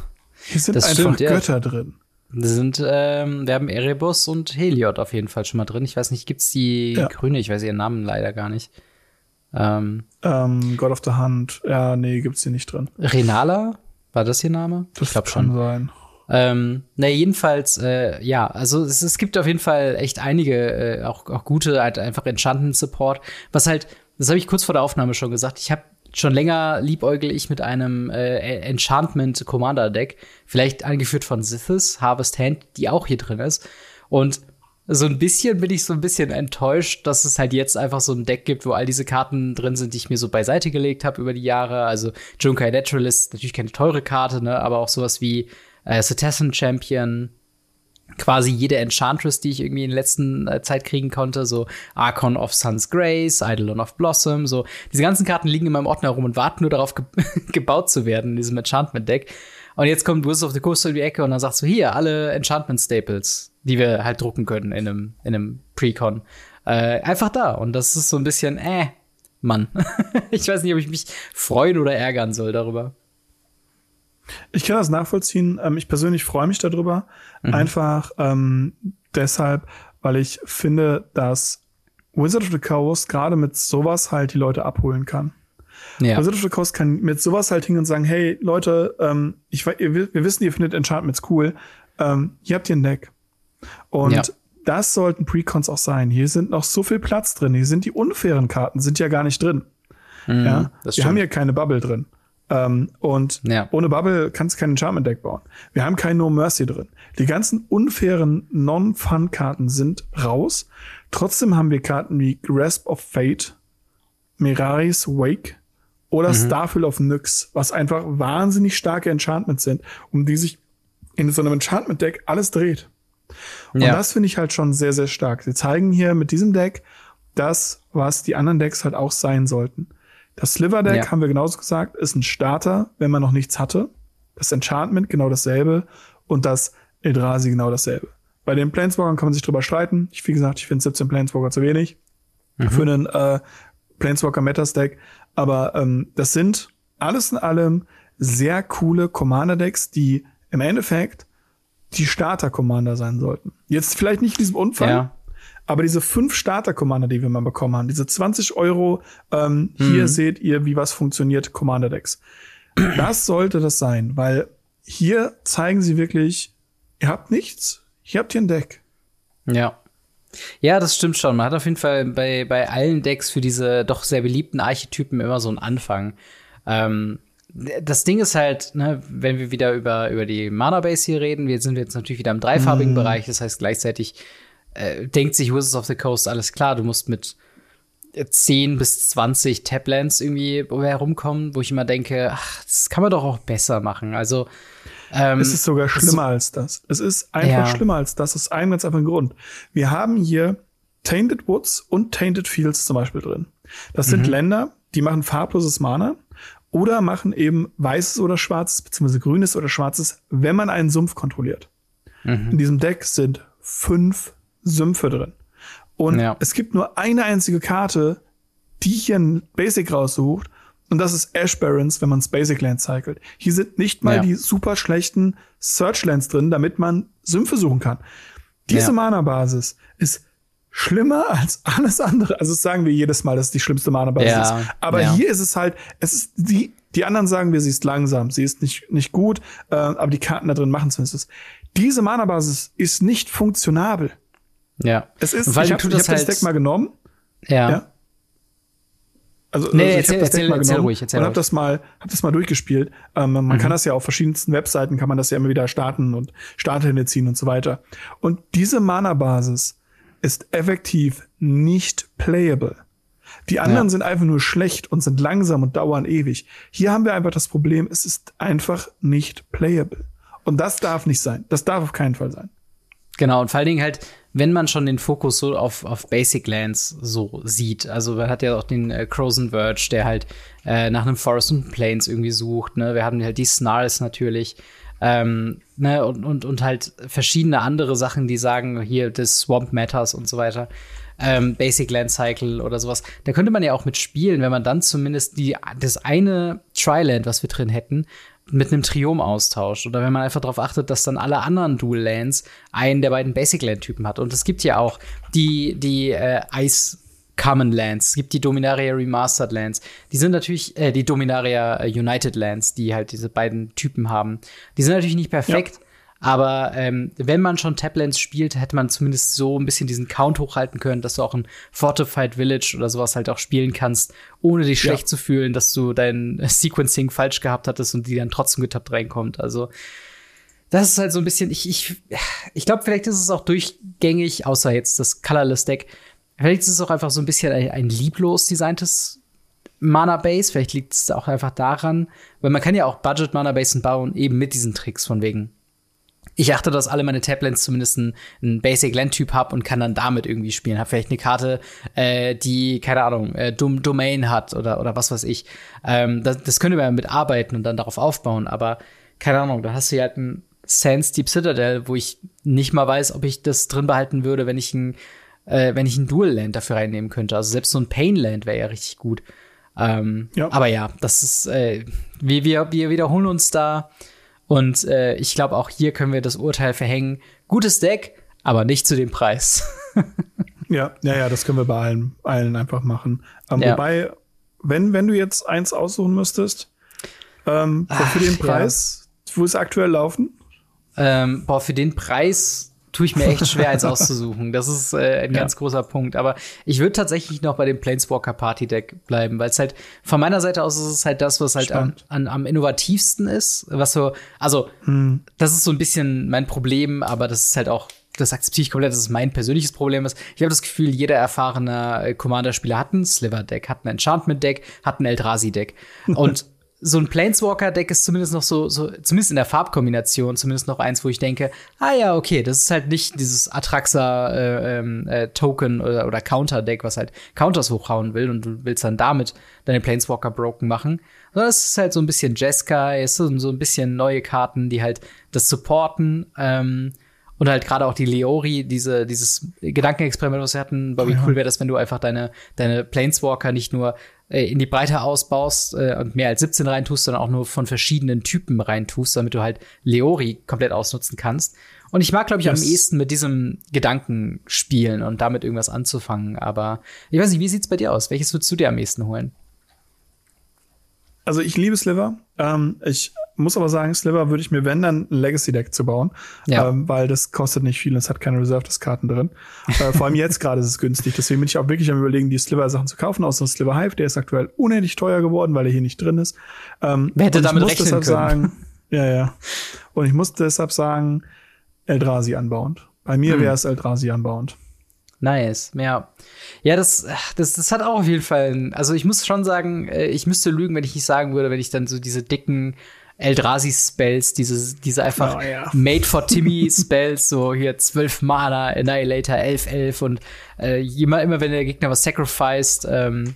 Hier sind einfach stimmt, Götter ja. drin. Wir sind, ähm, wir haben Erebus und Heliod auf jeden Fall schon mal drin. Ich weiß nicht, gibt's die ja. Grüne? Ich weiß ihren Namen leider gar nicht. Ähm, ähm, God of the Hand. Ja, nee, gibt's hier nicht drin. Renala? War das ihr Name? Das ich glaube schon. sein. Ähm, na, jedenfalls, äh, ja, also es, es gibt auf jeden Fall echt einige, äh, auch, auch gute, halt einfach Enchanted Support. Was halt, das habe ich kurz vor der Aufnahme schon gesagt, ich habe schon länger liebäugel ich mit einem äh, Enchantment Commander Deck, vielleicht angeführt von Sithis, Harvest Hand, die auch hier drin ist. Und so ein bisschen bin ich so ein bisschen enttäuscht, dass es halt jetzt einfach so ein Deck gibt, wo all diese Karten drin sind, die ich mir so beiseite gelegt habe über die Jahre. Also Junkai Naturalist, natürlich keine teure Karte, ne, aber auch sowas wie äh, Cetacean Champion, quasi jede Enchantress, die ich irgendwie in der letzten äh, Zeit kriegen konnte, so Archon of Sun's Grace, Eidolon of Blossom, so diese ganzen Karten liegen in meinem Ordner rum und warten nur darauf ge <laughs> gebaut zu werden in diesem Enchantment Deck. Und jetzt kommt Wizards of the Coast in die Ecke und dann sagst du hier alle Enchantment Staples die wir halt drucken können in einem, in einem Precon. Äh, einfach da. Und das ist so ein bisschen, äh, Mann. <laughs> ich weiß nicht, ob ich mich freuen oder ärgern soll darüber. Ich kann das nachvollziehen. Ähm, ich persönlich freue mich darüber. Mhm. Einfach ähm, deshalb, weil ich finde, dass Wizard of the Coast gerade mit sowas halt die Leute abholen kann. Ja. Wizard of the Coast kann mit sowas halt hingehen und sagen, hey Leute, ähm, ich, wir wissen, ihr findet Enchantments cool. Ähm, hier habt ihr ein Deck. Und ja. das sollten Precons auch sein. Hier sind noch so viel Platz drin. Hier sind die unfairen Karten, sind ja gar nicht drin. Mhm, ja, wir haben hier keine Bubble drin. Ähm, und ja. ohne Bubble kannst du kein Enchantment-Deck bauen. Wir haben kein No Mercy drin. Die ganzen unfairen Non-Fun-Karten sind raus. Trotzdem haben wir Karten wie Grasp of Fate, Miraris Wake oder mhm. Starfield of Nyx, was einfach wahnsinnig starke Enchantments sind, um die sich in so einem Enchantment-Deck alles dreht. Und ja. das finde ich halt schon sehr, sehr stark. Sie zeigen hier mit diesem Deck das, was die anderen Decks halt auch sein sollten. Das Sliver-Deck, ja. haben wir genauso gesagt, ist ein Starter, wenn man noch nichts hatte. Das Enchantment genau dasselbe und das Eldrazi genau dasselbe. Bei den Planeswalkern kann man sich drüber streiten. Ich, wie gesagt, ich finde 17 Planeswalker zu wenig. mhm. für einen äh, Planeswalker Meta Stack. Aber ähm, das sind alles in allem sehr coole Commander-Decks, die im Endeffekt die Starter-Commander sein sollten. Jetzt vielleicht nicht in diesem Umfang, ja. aber diese fünf Starter-Commander, die wir mal bekommen haben, diese 20 Euro, ähm, mhm. hier seht ihr, wie was funktioniert, Commander-Decks. Das sollte das sein, weil hier zeigen sie wirklich, ihr habt nichts, ihr habt hier ein Deck. Ja. Ja, das stimmt schon. Man hat auf jeden Fall bei, bei allen Decks für diese doch sehr beliebten Archetypen immer so einen Anfang. Ähm, das Ding ist halt, ne, wenn wir wieder über, über die Mana-Base hier reden, wir sind jetzt natürlich wieder im dreifarbigen mm. Bereich, das heißt gleichzeitig äh, denkt sich Wizards of the Coast, alles klar, du musst mit 10 bis 20 Tablands irgendwie herumkommen, wo ich immer denke, ach, das kann man doch auch besser machen. Also ähm, es ist sogar schlimmer so, als das. Es ist einfach ja. schlimmer als das. Das ist ein ganz einfach ein Grund. Wir haben hier Tainted Woods und Tainted Fields zum Beispiel drin. Das sind mhm. Länder, die machen farbloses Mana oder machen eben weißes oder schwarzes, beziehungsweise grünes oder schwarzes, wenn man einen Sumpf kontrolliert. Mhm. In diesem Deck sind fünf Sümpfe drin. Und ja. es gibt nur eine einzige Karte, die hier ein Basic raussucht. Und das ist Ash Barons, wenn man Basic Land cycelt. Hier sind nicht mal ja. die super schlechten Searchlands drin, damit man Sümpfe suchen kann. Diese ja. Mana-Basis ist schlimmer als alles andere. Also das sagen wir jedes Mal, dass es die schlimmste Mana-Basis ja, ist. Aber ja. hier ist es halt, es ist die, die anderen sagen wir, sie ist langsam, sie ist nicht, nicht gut, äh, aber die Karten da drin machen zumindest. Diese Mana-Basis ist nicht funktionabel. Ja. Es ist, Weil ich habe hab halt das Deck mal genommen. Ja. ja. Also, nee, also ich habe das Deck mal genommen ruhig, und habe das mal, hab das mal durchgespielt. Ähm, man mhm. kann das ja auf verschiedensten Webseiten kann man das ja immer wieder starten und Starter ziehen und so weiter. Und diese Mana-Basis ist effektiv nicht playable. Die anderen ja. sind einfach nur schlecht und sind langsam und dauern ewig. Hier haben wir einfach das Problem, es ist einfach nicht playable. Und das darf nicht sein. Das darf auf keinen Fall sein. Genau, und vor allen Dingen halt, wenn man schon den Fokus so auf, auf Basic Lands so sieht. Also man hat ja auch den äh, Crozen Verge, der halt äh, nach einem Forest und Plains irgendwie sucht. Ne? Wir haben halt die Snarls natürlich. Ähm, ne, und, und, und halt verschiedene andere Sachen, die sagen, hier das Swamp Matters und so weiter. Ähm, Basic Land Cycle oder sowas. Da könnte man ja auch mitspielen, wenn man dann zumindest die, das eine Triland, was wir drin hätten, mit einem Triom austauscht. Oder wenn man einfach darauf achtet, dass dann alle anderen Dual Lands einen der beiden Basic Land Typen hat. Und es gibt ja auch die, die äh, Ice Common Lands, es gibt die Dominaria Remastered Lands. Die sind natürlich, äh, die Dominaria äh, United Lands, die halt diese beiden Typen haben. Die sind natürlich nicht perfekt, ja. aber ähm, wenn man schon Tablands spielt, hätte man zumindest so ein bisschen diesen Count hochhalten können, dass du auch ein Fortified Village oder sowas halt auch spielen kannst, ohne dich schlecht ja. zu fühlen, dass du dein <laughs> Sequencing falsch gehabt hattest und die dann trotzdem getappt reinkommt. Also das ist halt so ein bisschen, ich, ich, ich glaube, vielleicht ist es auch durchgängig, außer jetzt das Colorless Deck, Vielleicht ist es auch einfach so ein bisschen ein, lieblos designtes Mana-Base. Vielleicht liegt es auch einfach daran, weil man kann ja auch Budget-Mana-Basen bauen, eben mit diesen Tricks von wegen. Ich achte, dass alle meine Tablands zumindest einen, einen Basic Land-Typ haben und kann dann damit irgendwie spielen. Hab vielleicht eine Karte, äh, die, keine Ahnung, äh, Dom Domain hat oder, oder was weiß ich. Ähm, das, das könnte man mit arbeiten und dann darauf aufbauen, aber keine Ahnung, da hast du ja halt ein Sands Deep Citadel, wo ich nicht mal weiß, ob ich das drin behalten würde, wenn ich ein äh, wenn ich ein Dual Land dafür reinnehmen könnte. Also selbst so ein Pain Land wäre ja richtig gut. Ähm, ja. Aber ja, das ist, äh, wir, wir, wir wiederholen uns da. Und äh, ich glaube, auch hier können wir das Urteil verhängen. Gutes Deck, aber nicht zu dem Preis. <laughs> ja, ja, ja, das können wir bei allen, allen einfach machen. Ähm, ja. Wobei, wenn, wenn du jetzt eins aussuchen müsstest, ähm, Ach, für den Preis, ja. wo ist aktuell laufen? Ähm, boah, für den Preis tue ich mir echt <laughs> schwer, eins auszusuchen. Das ist äh, ein ja. ganz großer Punkt. Aber ich würde tatsächlich noch bei dem Planeswalker Party Deck bleiben, weil es halt von meiner Seite aus ist es halt das, was halt an, an, am innovativsten ist. Was so, also, hm. das ist so ein bisschen mein Problem, aber das ist halt auch das akzeptiere ich komplett, dass es mein persönliches Problem ist. Ich habe das Gefühl, jeder erfahrene äh, Commander-Spieler hat ein Sliver-Deck, hat ein Enchantment-Deck, hat ein Eldrazi-Deck. Und <laughs> so ein Planeswalker-Deck ist zumindest noch so, so, zumindest in der Farbkombination, zumindest noch eins, wo ich denke, ah ja, okay, das ist halt nicht dieses Atraxa-Token äh, ähm, äh, oder, oder Counter-Deck, was halt Counters hochhauen will und du willst dann damit deine Planeswalker broken machen. Sondern es ist halt so ein bisschen Jeskai, es sind so ein bisschen neue Karten, die halt das supporten. Ähm, Und halt gerade auch die Leori, diese, dieses Gedankenexperiment, was wir hatten, war wie cool wäre das, wenn du einfach deine, deine Planeswalker nicht nur in die Breite ausbaust äh, und mehr als 17 reintust, sondern auch nur von verschiedenen Typen reintust, damit du halt Leori komplett ausnutzen kannst. Und ich mag, glaube ich, yes. am ehesten mit diesem Gedanken spielen und damit irgendwas anzufangen. Aber ich weiß nicht, wie sieht's bei dir aus? Welches würdest du dir am ehesten holen? Also ich liebe Sliver. Ähm, ich muss aber sagen, Sliver würde ich mir, wenn, dann ein Legacy-Deck zu bauen. Ja. Ähm, weil das kostet nicht viel und es hat keine Reserved-Karten drin. äh, vor allem jetzt gerade ist es günstig. Deswegen bin ich auch wirklich am überlegen, die Sliver-Sachen zu kaufen, außer Sliver Hive. Der ist aktuell unendlich teuer geworden, weil er hier nicht drin ist. Ähm, Wer hätte damit rechnen können? Sagen, ja, ja. Und ich muss deshalb sagen, Eldrazi anbauend. Bei mir hm. wäre es Eldrazi anbauend. Nice, ja. Ja, das, das, das hat auch auf jeden Fall, also ich muss schon sagen, äh, ich müsste lügen, wenn ich nicht sagen würde, wenn ich dann so diese dicken Eldrazi-Spells, diese, diese einfach oh, ja. Made for Timmy-Spells, <laughs> so hier 12 Mana, Annihilator, 11, 11 und äh, immer, immer wenn der Gegner was sacrificed, ähm,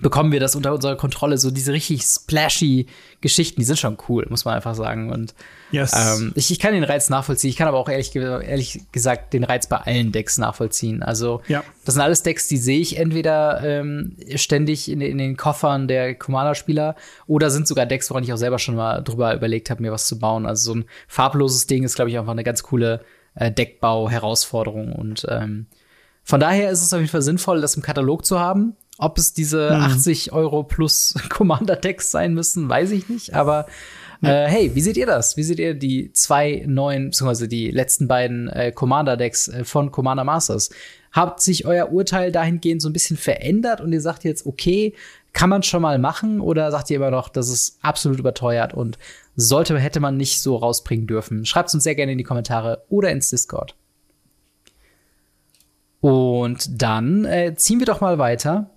bekommen wir das unter unserer Kontrolle. So diese richtig splashy Geschichten, die sind schon cool, muss man einfach sagen. Und yes. ähm, ich, ich kann den Reiz nachvollziehen. Ich kann aber auch ehrlich, ehrlich gesagt den Reiz bei allen Decks nachvollziehen. Also ja. das sind alles Decks, die sehe ich entweder ähm, ständig in, in, den Koffern der Commander-Spieler oder sind sogar Decks, woran ich auch selber schon mal drüber überlegt habe, mir was zu bauen. Also so ein farbloses Ding ist, glaube ich, einfach eine ganz coole äh, Deckbau-Herausforderung. Und ähm, von daher ist es auf jeden Fall sinnvoll, das im Katalog zu haben. Ob es diese hm. 80 Euro plus <laughs> Commander-Decks sein müssen, weiß ich nicht. Aber äh, hey, wie seht ihr das? Wie seht ihr die zwei neuen, beziehungsweise die letzten beiden äh, Commander-Decks äh, von Commander Masters? Habt sich euer Urteil dahingehend so ein bisschen verändert und ihr sagt jetzt, okay, kann man schon mal machen? Oder sagt ihr immer noch, das ist absolut überteuert und sollte, hätte man nicht so rausbringen dürfen? Schreibt uns sehr gerne in die Kommentare oder ins Discord. Und dann äh, ziehen wir doch mal weiter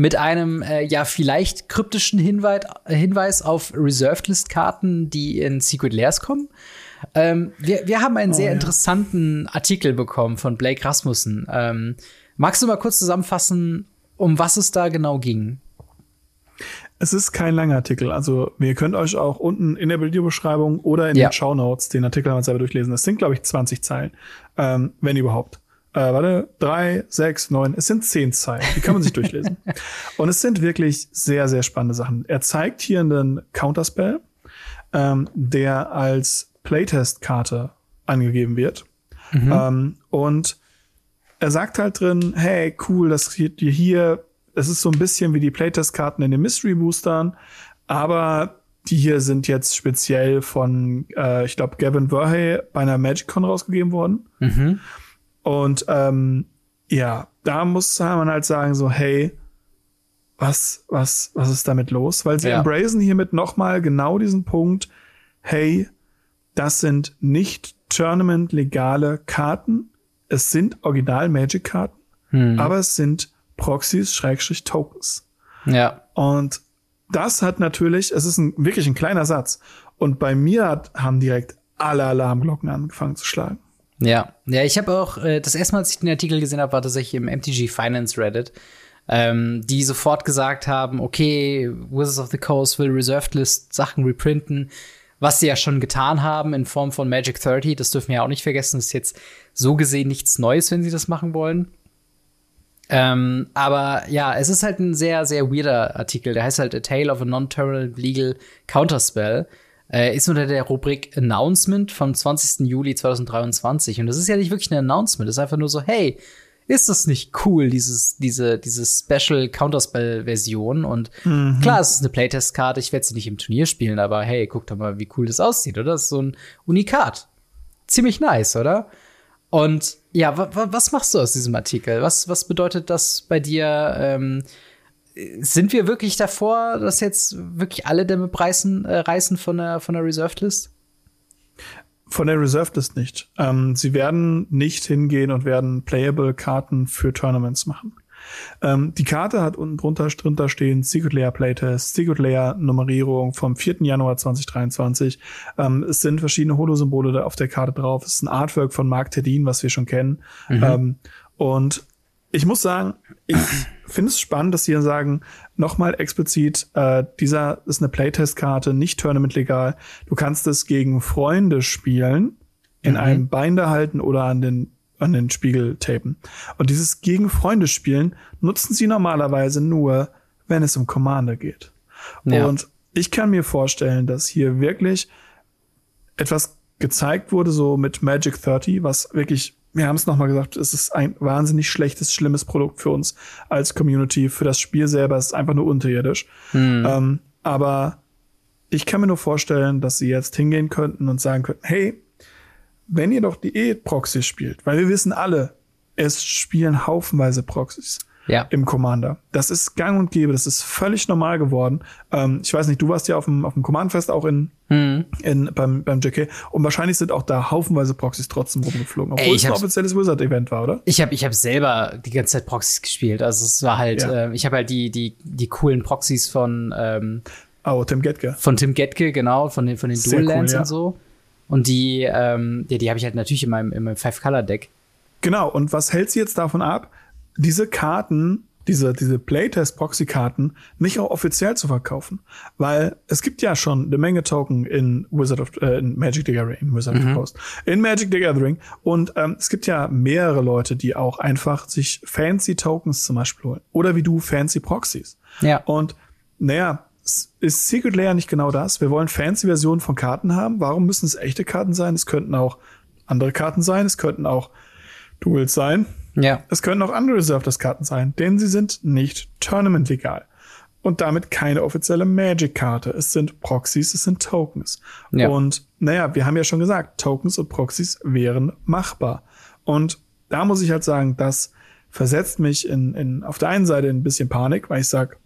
mit einem äh, ja vielleicht kryptischen Hinweis, Hinweis auf Reserved List Karten, die in Secret Lairs kommen. Ähm, wir, wir haben einen oh, sehr ja. interessanten Artikel bekommen von Blake Rasmussen. Ähm, magst du mal kurz zusammenfassen, um was es da genau ging? Es ist kein langer Artikel. Also, ihr könnt euch auch unten in der Videobeschreibung oder in ja. den Show Notes den Artikel mal selber durchlesen. Das sind, glaube ich, 20 Zeilen, ähm, wenn überhaupt äh, warte, drei, sechs, neun, es sind zehn Zeilen. Die kann man sich <laughs> durchlesen. Und es sind wirklich sehr, sehr spannende Sachen. Er zeigt hier einen Counterspell, ähm, der als Playtest-Karte angegeben wird. Mhm. Ähm, und er sagt halt drin, hey, cool, dass ihr hier, es ist so ein bisschen wie die Playtest-Karten in den Mystery-Boostern, aber die hier sind jetzt speziell von, äh, ich glaube, Gavin Verhey bei einer MagicCon rausgegeben worden. Mhm. Und ähm, ja, da muss man halt sagen, so, hey, was, was, was ist damit los? Weil sie ja. embracen hiermit nochmal genau diesen Punkt, hey, das sind nicht Tournament-legale Karten. Es sind Original-Magic-Karten, hm. aber es sind Proxys, Schrägstrich, Tokens. Ja. Und das hat natürlich, es ist ein, wirklich ein kleiner Satz. Und bei mir hat, haben direkt alle Alarmglocken angefangen zu schlagen. Ja, ja, ich habe auch äh, das erste Mal, als ich den Artikel gesehen habe, war tatsächlich im MTG Finance Reddit, ähm, die sofort gesagt haben, okay, Wizards of the Coast will Reserved List Sachen reprinten, was sie ja schon getan haben in Form von Magic 30. Das dürfen wir ja auch nicht vergessen. Das ist jetzt so gesehen nichts Neues, wenn sie das machen wollen. Ähm, aber ja, es ist halt ein sehr, sehr weirder Artikel. Der heißt halt A Tale of a Non-Terminal Legal Counterspell. Äh, ist unter der Rubrik Announcement vom 20. Juli 2023. Und das ist ja nicht wirklich ein Announcement, das ist einfach nur so, hey, ist das nicht cool, dieses, diese, diese Special Counterspell-Version? Und mhm. klar, es ist eine Playtest-Karte, ich werde sie nicht im Turnier spielen, aber hey, guck doch mal, wie cool das aussieht, oder? Das ist so ein Unikat. Ziemlich nice, oder? Und ja, was machst du aus diesem Artikel? Was, was bedeutet das bei dir? Ähm, sind wir wirklich davor, dass jetzt wirklich alle Dämme preisen, äh, reißen von der, von der Reserved List? Von der Reserved List nicht. Ähm, sie werden nicht hingehen und werden playable Karten für Tournaments machen. Ähm, die Karte hat unten drunter, drunter stehen Secret Layer Playtest, Secret Layer Nummerierung vom 4. Januar 2023. Ähm, es sind verschiedene Holo-Symbole auf der Karte drauf. Es ist ein Artwork von Mark Tedin, was wir schon kennen. Mhm. Ähm, und ich muss sagen, ich finde es spannend, dass sie sagen, nochmal explizit, äh, dieser ist eine Playtest-Karte, nicht Tournament legal. Du kannst es gegen Freunde spielen, in einem Binder halten oder an den an den Spiegel tapen. Und dieses gegen Freunde spielen nutzen sie normalerweise nur, wenn es um Commander geht. Ja. Und ich kann mir vorstellen, dass hier wirklich etwas gezeigt wurde, so mit Magic 30, was wirklich, wir haben es nochmal gesagt, es ist ein wahnsinnig schlechtes, schlimmes Produkt für uns als Community. Für das Spiel selber ist es einfach nur unterirdisch. Ähm, aber ich kann mir nur vorstellen, dass sie jetzt hingehen könnten und sagen könnten, hey, wenn ihr doch die E-Proxy spielt, weil wir wissen alle, es spielen haufenweise Proxys Ja. im Commander. Das ist gang und gäbe, das ist völlig normal geworden. Ähm, ich weiß nicht, du warst ja auf dem, auf dem Command-Fest auch in, Mhm. in, beim, beim JK und wahrscheinlich sind auch da haufenweise Proxys trotzdem rumgeflogen, obwohl Ey, es ich ein offizielles Wizard-Event war, oder? Ich habe ich hab selber die ganze Zeit Proxys gespielt. Also es war halt, Ja. äh, ich habe halt die, die, die coolen Proxys von, ähm, Oh, Tim Getke. von Tim Getke, genau, von den, von den Dual cool, Lands ja. und so. Und die, ähm, die, die habe ich halt natürlich in meinem, in meinem Five-Color-Deck. Genau, und was hält sie jetzt davon ab, diese Karten, diese, diese Playtest-Proxy-Karten nicht auch offiziell zu verkaufen? Weil es gibt ja schon eine Menge Token in Wizard of, äh, in Magic the Gathering, in Wizard of the Coast, in Magic the Gathering. Und ähm, es gibt ja mehrere Leute, die auch einfach sich fancy Tokens zum Beispiel holen. Oder wie du fancy Proxys. Ja. Und naja, ist Secret Layer nicht genau das? Wir wollen fancy Versionen von Karten haben. Warum müssen es echte Karten sein? Es könnten auch andere Karten sein. Es könnten auch Duels sein. Ja. Es können auch unreserved Karten sein, denn sie sind nicht Tournament legal. Und damit keine offizielle Magic-Karte. Es sind Proxys, es sind Tokens. Ja. Und naja, wir haben ja schon gesagt, Tokens und Proxys wären machbar. Und da muss ich halt sagen, das versetzt mich in, in auf der einen Seite in ein bisschen Panik, weil ich sag,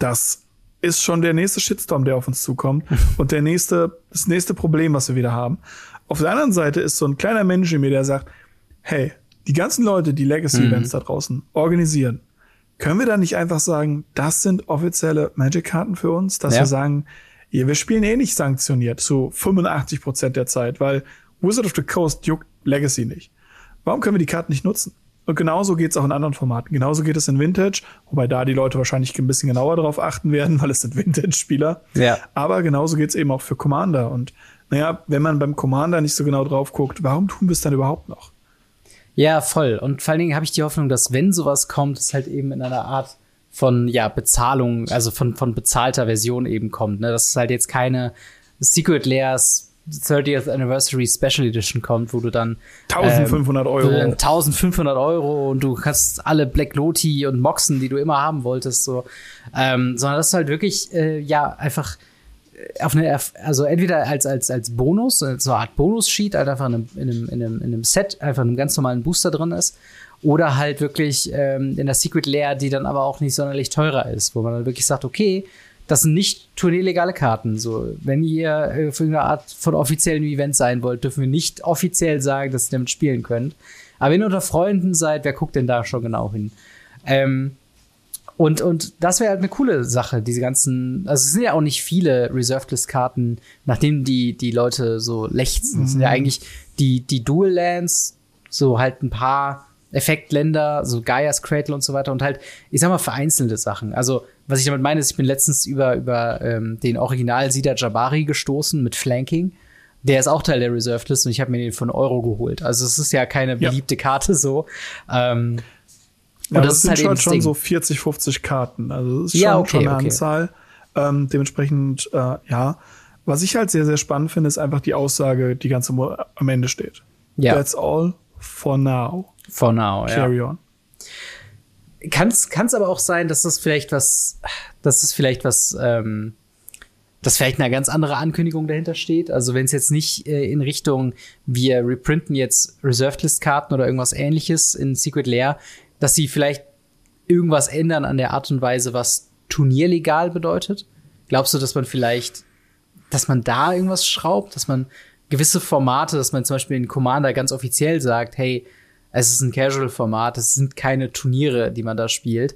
das ist schon der nächste Shitstorm, der auf uns zukommt <laughs> und der nächste, das nächste Problem, was wir wieder haben. Auf der anderen Seite ist so ein kleiner Mensch in mir, der sagt, hey, die ganzen Leute, die Legacy-Events da draußen organisieren, können wir da nicht einfach sagen, das sind offizielle Magic-Karten für uns, dass Ja. wir sagen, ja, wir spielen eh nicht sanktioniert zu 85 Prozent der Zeit, weil Wizard of the Coast juckt Legacy nicht. Warum können wir die Karten nicht nutzen? Und genauso geht es auch in anderen Formaten. Genauso geht es in Vintage, wobei da die Leute wahrscheinlich ein bisschen genauer drauf achten werden, weil es sind Vintage-Spieler. Ja. Aber genauso geht es eben auch für Commander. Und naja, wenn man beim Commander nicht so genau drauf guckt, warum tun wir es dann überhaupt noch? Ja, voll. Und vor allen Dingen habe ich die Hoffnung, dass wenn sowas kommt, es halt eben in einer Art von ja Bezahlung, also von von bezahlter Version eben kommt. Ne? Dass es halt jetzt keine Secret Layers 30th Anniversary Special Edition kommt, wo du dann 1500 ähm, Euro. für 1500 Euro und du hast alle Black Loti und Moxen, die du immer haben wolltest, so, ähm, sondern dass du halt wirklich äh, ja einfach auf eine, also entweder als, als, als Bonus, als so eine Art Bonus-Sheet, halt einfach in einem, in, einem, in, einem, in einem Set, einfach in einem ganz normalen Booster drin ist. Oder halt wirklich ähm, in der Secret Layer, die dann aber auch nicht sonderlich teurer ist, wo man dann wirklich sagt, okay, das sind nicht turnierlegale Karten. So, wenn ihr äh, für irgendeine Art von offiziellen Event sein wollt, dürfen wir nicht offiziell sagen, dass ihr damit spielen könnt. Aber wenn ihr unter Freunden seid, wer guckt denn da schon genau hin? Ähm, und, und das wäre halt eine coole Sache, diese ganzen, also es sind ja auch nicht viele Reserved-List-Karten, nachdem die, die Leute so lechzen. Es sind ja eigentlich die, die Dual-Lands, so halt ein paar Effektländer, so Gaia's Cradle und so weiter und halt, ich sag mal, vereinzelte Sachen. Also, was ich damit meine, ist, ich bin letztens über, über ähm, den Original Sida Jabari gestoßen mit Flanking. Der ist auch Teil der Reserved List und ich habe mir den von Euro geholt. Also es ist ja keine Ja. beliebte Karte so. Ähm, Ja, Und das, das ist sind halt schon, das so 40, 50 Karten. Also das ist Ja, schon, okay, schon eine okay. Anzahl. Ähm, dementsprechend, äh, ja. Was ich halt sehr, sehr spannend finde, ist einfach die Aussage, die ganz am, Ende steht. Ja. That's all for now. for now, ja. Carry on. Kann es aber auch sein, dass das vielleicht was, dass es vielleicht was, ähm, dass vielleicht eine ganz andere Ankündigung dahinter steht. Also wenn es jetzt nicht äh, in Richtung, wir reprinten jetzt Reserved List Karten oder irgendwas ähnliches in Secret Lair, dass sie vielleicht irgendwas ändern an der Art und Weise, was turnierlegal bedeutet. Glaubst du, dass man vielleicht, dass man da irgendwas schraubt, dass man gewisse Formate, dass man zum Beispiel in Commander ganz offiziell sagt, hey, es ist ein Casual-Format, es sind keine Turniere, die man da spielt.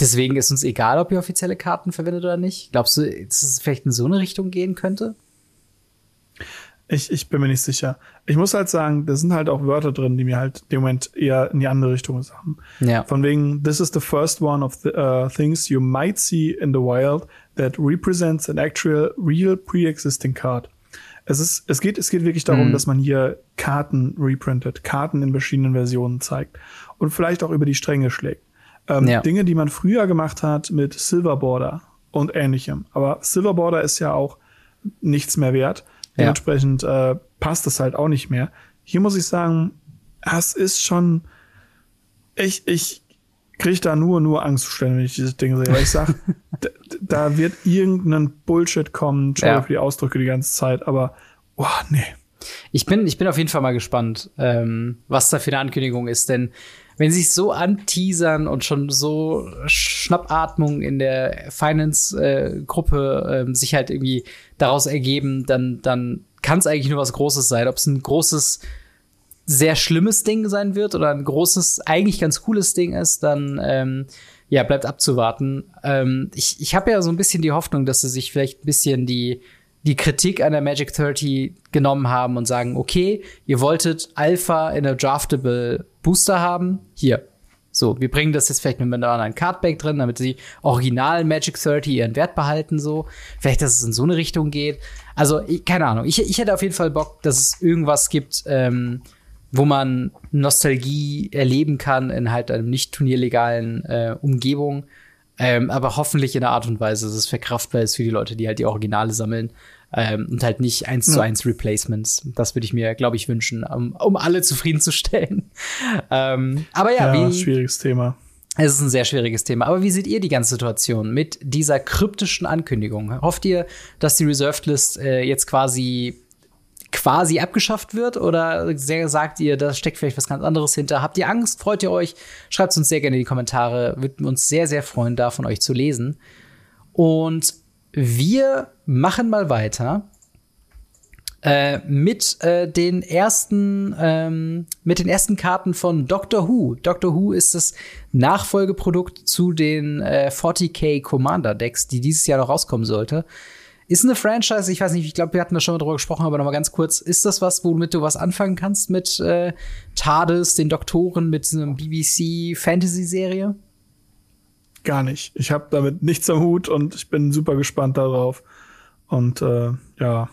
Deswegen ist uns egal, ob ihr offizielle Karten verwendet oder nicht. Glaubst du, dass es vielleicht in so eine Richtung gehen könnte? Ich, ich bin mir nicht sicher. Ich muss halt sagen, da sind halt auch Wörter drin, die mir halt im Moment eher in die andere Richtung sagen. Ja. Von wegen, this is the first one of the uh, things you might see in the wild that represents an actual, real pre-existing card. Es ist, es geht, es geht wirklich darum, Mhm. dass man hier Karten reprintet, Karten in verschiedenen Versionen zeigt und vielleicht auch über die Stränge schlägt. Ähm, Ja. Dinge, die man früher gemacht hat mit Silver Border und ähnlichem. Aber Silver Border ist ja auch nichts mehr wert. Ja. Dementsprechend äh, passt es halt auch nicht mehr. Hier muss ich sagen, es ist schon, ich, ich kriege da nur, nur Angstzustände, wenn ich dieses Ding sehe. Weil ich sag, <laughs> da wird irgendein Bullshit kommen, Entschuldigung Ja. für die Ausdrücke die ganze Zeit, aber, oh, nee. Ich bin, ich bin auf jeden Fall mal gespannt, ähm, was da für eine Ankündigung ist, denn wenn sie sich so anteasern und schon so Schnappatmung in der Finance-Gruppe ähm, sich halt irgendwie daraus ergeben, dann, dann kann es eigentlich nur was Großes sein. Ob es ein großes, sehr schlimmes Ding sein wird oder ein großes, eigentlich ganz cooles Ding ist, dann ähm, ja, bleibt abzuwarten. Ähm, ich ich habe ja so ein bisschen die Hoffnung, dass sie sich vielleicht ein bisschen die, die Kritik an der Magic 30 genommen haben und sagen, okay, ihr wolltet Alpha in a draftable Booster haben, hier. So, wir bringen das jetzt vielleicht mit einem anderen Cardback drin, damit die original Magic 30 ihren Wert behalten, so. Vielleicht, dass es in so eine Richtung geht. Also, ich, keine Ahnung. Ich, ich hätte auf jeden Fall Bock, dass es irgendwas gibt, ähm, wo man Nostalgie erleben kann in halt einem nicht turnierlegalen äh, Umgebung. Ähm, aber hoffentlich in einer Art und Weise, dass es verkraftbar ist für die Leute, die halt die Originale sammeln. Ähm, und halt nicht eins zu Ja. eins Replacements. Das würde ich mir, glaube ich, wünschen, um, um alle zufriedenzustellen. <laughs> ähm, aber ja, Ja, wie, schwieriges Thema. es ist ein sehr schwieriges Thema. Aber wie seht ihr die ganze Situation mit dieser kryptischen Ankündigung? Hofft ihr, dass die Reserved List äh, jetzt quasi quasi abgeschafft wird oder sehr, sagt ihr, da steckt vielleicht was ganz anderes hinter? Habt ihr Angst? Freut ihr euch? Schreibt es uns sehr gerne in die Kommentare. Würden uns sehr, sehr freuen, da von euch zu lesen. Und wir machen mal weiter äh, mit äh, den ersten ähm, mit den ersten Karten von Doctor Who. Doctor Who ist das Nachfolgeprodukt zu den äh, 40k Commander Decks, die dieses Jahr noch rauskommen sollte. Ist eine Franchise, ich weiß nicht, ich glaube, wir hatten da schon mal drüber gesprochen, aber noch mal ganz kurz, ist das was, womit du was anfangen kannst mit äh, TARDIS, den Doktoren, mit so einer BBC Fantasy Serie? Gar nicht. Ich habe damit nichts am Hut und ich bin super gespannt darauf. Und äh, ja,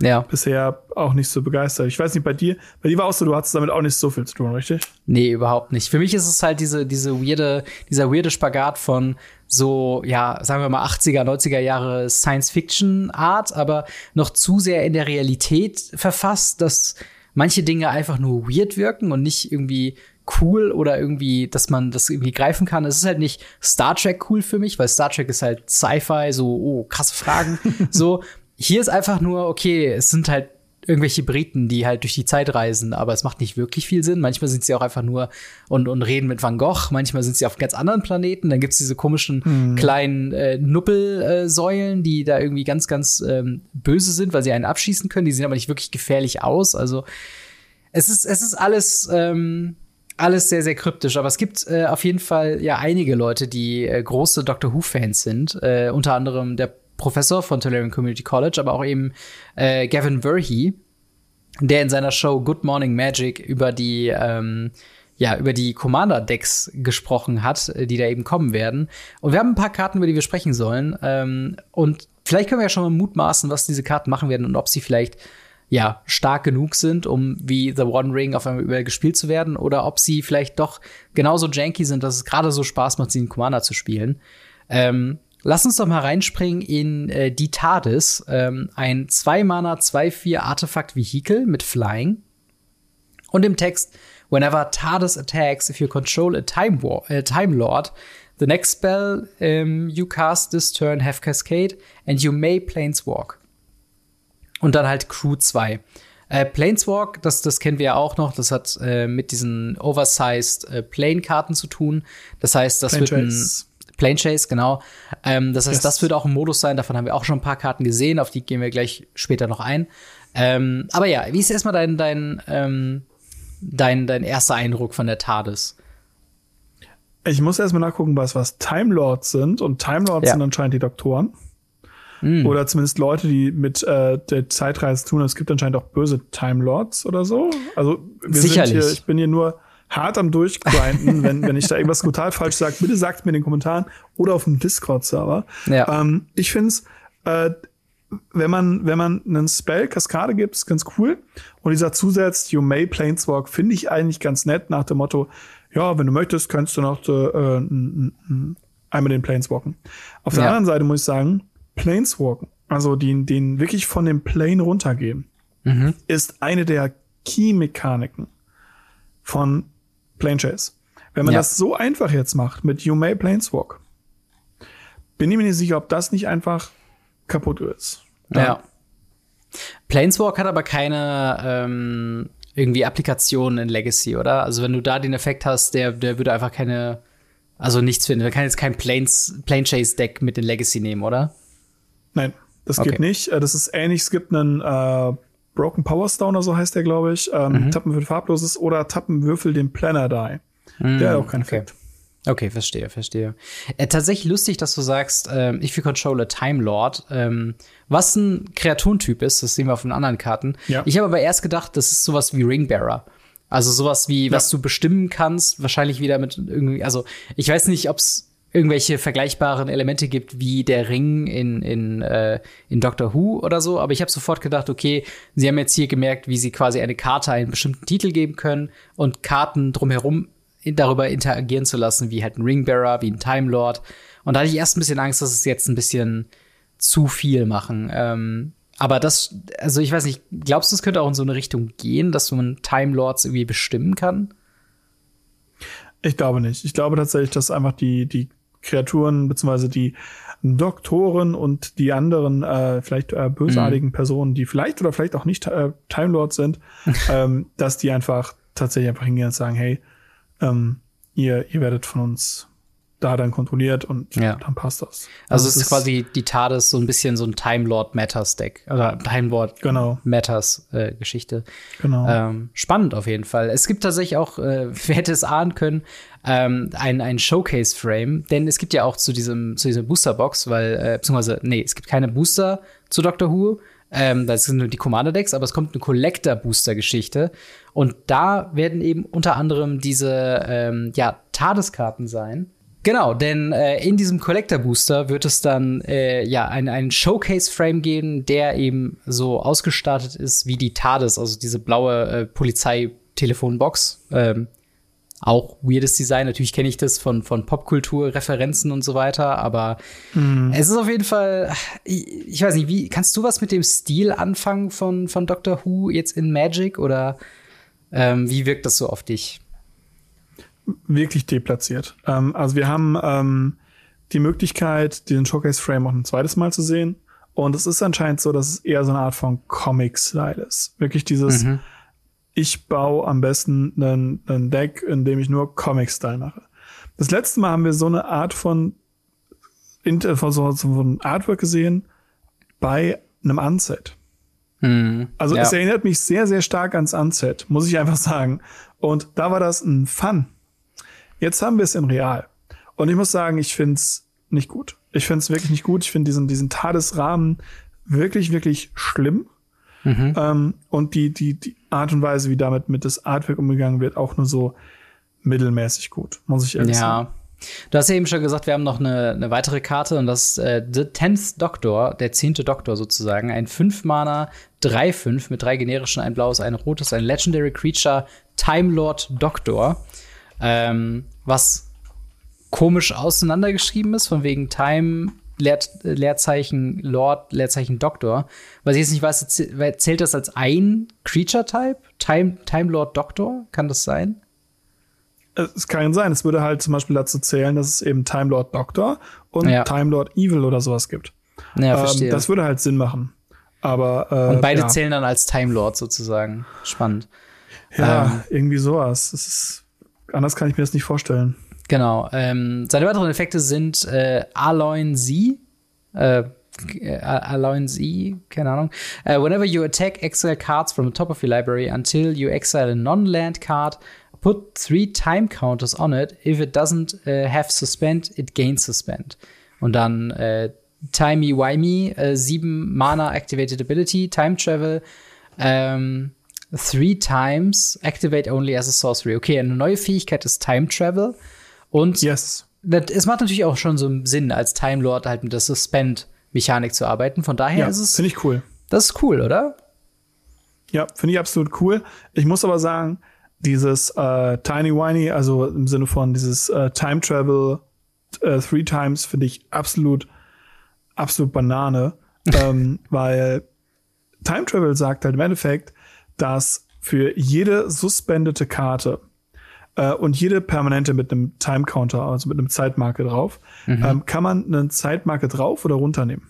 Ja. bisher auch nicht so begeistert. Ich weiß nicht, bei dir, bei dir war auch so, du hattest damit auch nicht so viel zu tun, richtig? Nee, überhaupt nicht. Für mich ist es halt diese, diese weirde, dieser weirde Spagat von so, ja, sagen wir mal 80er, 90er Jahre Science-Fiction-Art, aber noch zu sehr in der Realität verfasst, dass manche Dinge einfach nur weird wirken und nicht irgendwie cool oder irgendwie, dass man das irgendwie greifen kann. Es ist halt nicht Star Trek cool für mich, weil Star Trek ist halt Sci-Fi, so, oh, krasse Fragen. <laughs> so, hier ist einfach nur, okay, es sind halt irgendwelche Briten, die halt durch die Zeit reisen, aber es macht nicht wirklich viel Sinn. Manchmal sind sie auch einfach nur und, und reden mit Van Gogh, manchmal sind sie auf ganz anderen Planeten. Dann gibt's diese komischen kleinen äh, Nuppelsäulen, die da irgendwie ganz, ganz ähm, böse sind, weil sie einen abschießen können. Die sehen aber nicht wirklich gefährlich aus. Also es ist, es ist alles, ähm, alles sehr, sehr kryptisch. Aber es gibt äh, auf jeden Fall ja einige Leute, die äh, große Doctor Who-Fans sind. Äh, unter anderem der Professor von Tolerian Community College, aber auch eben äh, Gavin Verhey, der in seiner Show Good Morning Magic über die ähm, ja, über die Commander-Decks gesprochen hat, äh, die da eben kommen werden. Und wir haben ein paar Karten, über die wir sprechen sollen. Ähm, und vielleicht können wir ja schon mal mutmaßen, was diese Karten machen werden und ob sie vielleicht ja, stark genug sind, um wie The One Ring auf einmal überall gespielt zu werden, oder ob sie vielleicht doch genauso janky sind, dass es gerade so Spaß macht, sie in Commander zu spielen. Ähm, lass uns doch mal reinspringen in äh, die TARDIS, ähm, ein 2-Mana 2-4 Artefakt-Vehikel mit Flying. Und im Text, whenever TARDIS attacks, if you control a Time, War äh, Time Lord, the next spell um, you cast this turn have Cascade and you may Planeswalk. Und dann halt Crew 2. Äh, Planeswalk, das, das kennen wir ja auch noch, das hat äh, mit diesen oversized äh, Plane-Karten zu tun. Das heißt, das Plane wird ein. Plane Chase, genau. Ähm, das heißt, Yes. das wird auch ein Modus sein, davon haben wir auch schon ein paar Karten gesehen, auf die gehen wir gleich später noch ein. Ähm, aber ja, wie ist erstmal dein, dein, ähm, dein, dein erster Eindruck von der TARDIS? Ich muss erstmal nachgucken, was, was Time Lords sind. Und Time Lords Ja. sind anscheinend die Doktoren. Oder zumindest Leute, die mit äh, der Zeitreise tun. Es gibt anscheinend auch böse Time Lords oder so. Also wir Sicherlich. sind hier, ich bin hier nur hart am Durchgrinden, wenn, wenn ich da irgendwas total falsch sage. Bitte sagt mir in den Kommentaren oder auf dem Discord-Server. Ja. Ähm, ich finde es äh, wenn man, wenn man einen Spell Kaskade gibt, ist ganz cool. Und dieser Zusatz, You may Planeswalk, finde ich eigentlich ganz nett nach dem Motto, ja, wenn du möchtest, kannst du noch äh, einmal den Planeswalken. Auf der ja. anderen Seite muss ich sagen, Planeswalken, also den, den wirklich von dem Plane runtergehen, mhm. ist eine der Key-Mechaniken von Plane Chase. Wenn man ja. das so einfach jetzt macht mit You May Planeswalk, bin ich mir nicht sicher, ob das nicht einfach kaputt ist. Ja. ja. Planeswalk hat aber keine ähm, irgendwie Applikationen in Legacy, oder? Also wenn du da den Effekt hast, der, der würde einfach keine, also nichts finden. Der kann jetzt kein Planes, Plane Chase Deck mit in Legacy nehmen, oder? Nein, das okay. geht nicht. Äh, das ist ähnlich. Es gibt einen äh, Broken Power Stone, so heißt der, glaube ich. Ähm, mhm. Tappen für farbloses oder Tappenwürfel den Planner Die. Mhm. Der hat auch keinen okay. Effekt. Okay, verstehe, verstehe. Äh, tatsächlich lustig, dass du sagst, ähm, if you control a Time Lord, ähm, was ein Kreaturentyp ist, das sehen wir auf den anderen Karten. Ja. Ich habe aber erst gedacht, das ist sowas wie Ringbearer. Also sowas wie, ja. was du bestimmen kannst, wahrscheinlich wieder mit irgendwie, also ich weiß nicht, ob es irgendwelche vergleichbaren Elemente gibt wie der Ring in, in, äh, in Doctor Who oder so. Aber ich habe sofort gedacht, okay, sie haben jetzt hier gemerkt, wie sie quasi eine Karte einen bestimmten Titel geben können und Karten drumherum darüber interagieren zu lassen, wie halt ein Ringbearer, wie ein Time Lord. Und da hatte ich erst ein bisschen Angst, dass es jetzt ein bisschen zu viel machen. Ähm, aber das, also ich weiß nicht, glaubst du, es könnte auch in so eine Richtung gehen, dass man Time Lords irgendwie bestimmen kann? Ich glaube nicht. Ich glaube tatsächlich, dass einfach die, die Kreaturen beziehungsweise die Doktoren und die anderen äh, vielleicht äh, bösartigen mhm. Personen, die vielleicht oder vielleicht auch nicht äh, Time Lords sind, <laughs> ähm, dass die einfach tatsächlich einfach hingehen und sagen, hey, ähm, ihr, ihr werdet von uns da dann kontrolliert und ja. dann passt das. Also, also es ist quasi die TARDIS so ein bisschen so ein Time Lord Matters Deck oder Time Lord genau. Matters äh, Geschichte. Genau. Ähm, spannend auf jeden Fall. Es gibt tatsächlich auch, äh, <laughs> wer hätte es ahnen können, ähm, ein, ein Showcase Frame, denn es gibt ja auch zu diesem zu dieser Booster Box, weil äh, beziehungsweise nee, es gibt keine Booster zu Doctor Who. Ähm, das sind nur die Commander Decks, aber es kommt eine Collector Booster Geschichte und da werden eben unter anderem diese ähm, ja TARDIS-Karten sein Genau, denn äh, in diesem Collector Booster wird es dann äh, ja einen Showcase-Frame geben, der eben so ausgestattet ist wie die TARDIS, also diese blaue äh, Polizeitelefonbox. Ähm, auch weirdes Design. Natürlich kenne ich das von, von Popkultur, Referenzen und so weiter, aber mhm. es ist auf jeden Fall, ich, ich, weiß nicht, wie, kannst du was mit dem Stil anfangen von, von Doctor Who jetzt in Magic oder ähm, wie wirkt das so auf dich? wirklich deplatziert. Ähm, also wir haben ähm, die Möglichkeit, diesen Showcase-Frame auch ein zweites Mal zu sehen. Und es ist anscheinend so, dass es eher so eine Art von Comic-Style ist. Wirklich dieses, mhm. Ich baue am besten einen, einen Deck, in dem ich nur Comic-Style mache. Das letzte Mal haben wir so eine Art von, von so, so ein Artwork gesehen bei einem Unset. Mhm. Also ja. es erinnert mich sehr, sehr stark ans Unset, muss ich einfach sagen. Und da war das ein Fun. Jetzt haben wir es in real. Und ich muss sagen, ich finde es nicht gut. Ich finde es wirklich nicht gut. Ich finde diesen, diesen Tadesrahmen wirklich, wirklich schlimm. Mhm. Ähm, und die, die, die Art und Weise, wie damit mit das Artwork umgegangen wird, auch nur so mittelmäßig gut, muss ich ehrlich ja. sagen. Du hast ja eben schon gesagt, wir haben noch eine, eine weitere Karte und das ist äh, The Tenth Doctor, der zehnte Doktor sozusagen. Ein 5-Mana, 3-5 mit drei generischen, ein blaues, ein rotes, ein Legendary Creature, Time Lord Doctor. Ähm, was komisch auseinandergeschrieben ist, von wegen Time, Leer, Leerzeichen Lord, Leerzeichen Doktor. Was ich jetzt nicht weiß, zählt das als ein Creature-Type? Time, Time Lord Doctor? Kann das sein? Es kann sein. Es würde halt zum Beispiel dazu zählen, dass es eben Time Lord Doctor und ja. Time Lord Evil oder sowas gibt. Ja, ähm, verstehe. das würde halt Sinn machen. Aber äh, und beide ja. zählen dann als Time Lord sozusagen. Spannend. Ja, ähm, irgendwie sowas. Ist Anders kann ich mir das nicht vorstellen. Genau. Ähm, seine weiteren Effekte sind äh, Aloin Z. Äh, Aloin Z, keine Ahnung. Uh, whenever you attack, exile cards from the top of your library until you exile a non-land card. Put three time counters on it. If it doesn't uh, have suspend, it gains suspend. Und dann äh, Timey Wimey, äh, sieben Mana Activated Ability, Time Travel. Ähm, three times activate only as a sorcery. Okay, eine neue Fähigkeit ist Time Travel. Und yes. das, es macht natürlich auch schon so Sinn als Time Lord halt mit der Suspend Mechanik zu arbeiten. Von daher Ja, ist es. finde ich cool. Das ist cool, oder? Ja, finde ich absolut cool. Ich muss aber sagen, dieses äh, Tiny Whiny, also im Sinne von dieses äh, Time Travel äh, Three Times, finde ich absolut, absolut Banane. <laughs> ähm, weil Time Travel sagt halt im Endeffekt, dass für jede suspendete Karte äh, und jede permanente mit einem Time Counter, also mit einem Zeitmarke drauf, ähm, kann man eine Zeitmarke drauf oder runternehmen.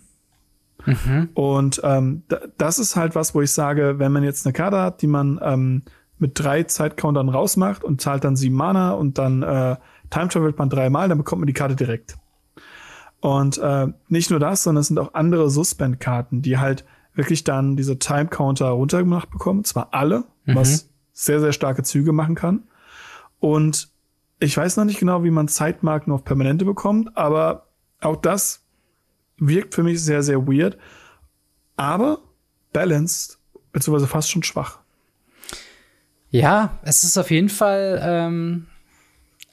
Und ähm, da- das ist halt was, wo ich sage, wenn man jetzt eine Karte hat, die man ähm, mit drei Zeitcountern rausmacht und zahlt dann sieben Mana und dann äh, Time travelt man dreimal, dann bekommt man die Karte direkt. Und äh, nicht nur das, sondern es sind auch andere Suspend-Karten, die halt wirklich dann diese Time-Counter runtergemacht bekommen. Zwar alle, was sehr, sehr starke Züge machen kann. Und ich weiß noch nicht genau, wie man Zeitmarken auf Permanente bekommt, aber auch das wirkt für mich sehr, sehr weird. Aber balanced, beziehungsweise fast schon schwach. Ja, es ist auf jeden Fall. Ähm,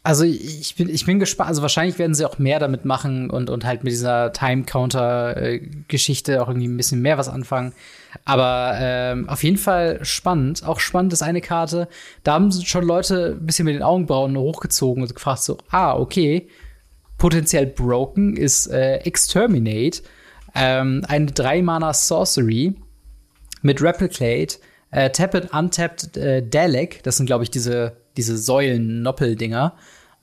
also ich bin, ich bin gespannt. Also wahrscheinlich werden sie auch mehr damit machen und, und halt mit dieser Time-Counter-Geschichte auch irgendwie ein bisschen mehr was anfangen. Aber ähm, auf jeden Fall spannend. Auch spannend ist eine Karte. Da haben schon Leute ein bisschen mit den Augenbrauen hochgezogen und gefragt so, ah, okay, potenziell broken ist äh, Exterminate. Ähm, eine 3-Mana Sorcery mit Replicate, äh, Tapped, Untapped äh, Dalek, das sind, glaube ich, diese, diese Säulen-Noppel-Dinger.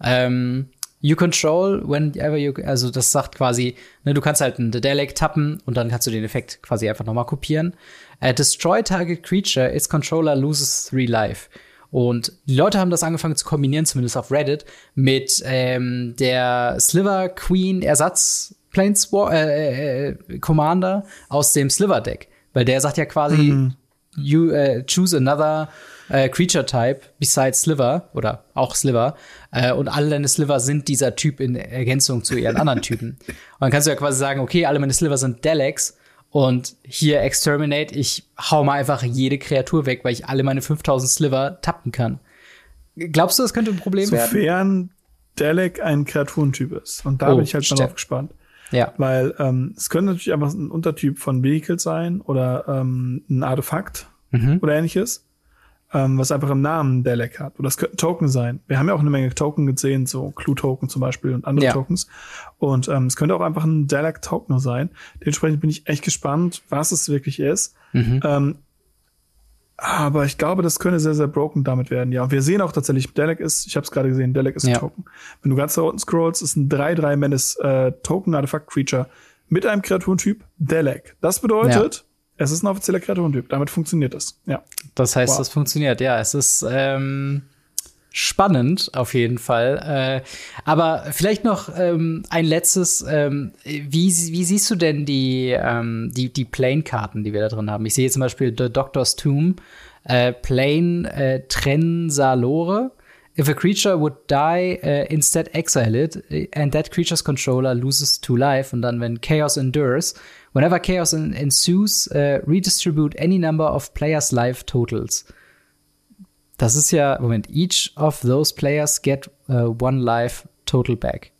Ähm, you control whenever you, also das sagt quasi, ne, du kannst halt einen Dalek tappen und dann kannst du den Effekt quasi einfach nochmal kopieren. Äh, destroy target creature, its controller loses three life. Und die Leute haben das angefangen zu kombinieren, zumindest auf Reddit, mit ähm, der Sliver Queen Ersatz Planeswar äh, äh, Commander aus dem Sliver Deck. Weil der sagt ja quasi, you äh, choose another äh, creature type besides Sliver oder auch Sliver. Äh, und alle deine Sliver sind dieser Typ in Ergänzung zu ihren anderen Typen. Und dann kannst du ja quasi sagen, okay, alle meine Sliver sind Daleks. Und hier Exterminate, ich hau mal einfach jede Kreatur weg, weil ich alle meine 5000 Sliver tappen kann. Glaubst du, das könnte ein Problem werden? Sofern Dalek ein Kreaturentyp ist. Und da Oh, bin ich halt mal stimmt. drauf gespannt. Ja. Weil ähm, es könnte natürlich einfach ein Untertyp von Vehicle sein oder ähm, ein Artefakt Mhm. oder ähnliches, ähm, was einfach im Namen Dalek hat. Oder es könnte ein Token sein. Wir haben ja auch eine Menge Token gesehen, so Clue-Token zum Beispiel und andere Ja. Tokens. Und ähm, es könnte auch einfach ein Dalek-Token sein. Dementsprechend bin ich echt gespannt, was es wirklich ist. Mhm. Ähm, aber ich glaube, das könnte sehr, sehr broken damit werden. Ja, wir sehen auch tatsächlich, Dalek ist, ich habe es gerade gesehen, Dalek ist ein Ja. Token. Wenn du ganz da unten scrollst, ist ein 3-3 Menace äh, Token Artifact Creature mit einem Kreaturentyp Dalek. Das bedeutet, es ist ein offizieller Kreaturentyp. Damit funktioniert das. Ja. Das heißt, Wow. das funktioniert. Ja, es ist ähm, spannend auf jeden Fall. Äh, aber vielleicht noch ähm, ein letztes. Ähm, wie, wie siehst du denn die, ähm, die, die Plane-Karten, die wir da drin haben? Ich sehe zum Beispiel The Doctor's Tomb, äh, Plane äh, Trensalore. If a creature would die, uh, instead exile it, and that creature's controller loses two life. Und dann, wenn Chaos endures, whenever Chaos en- ensues, uh, redistribute any number of players' life totals. Das ist ja, Moment, each of those players get uh, one life total back.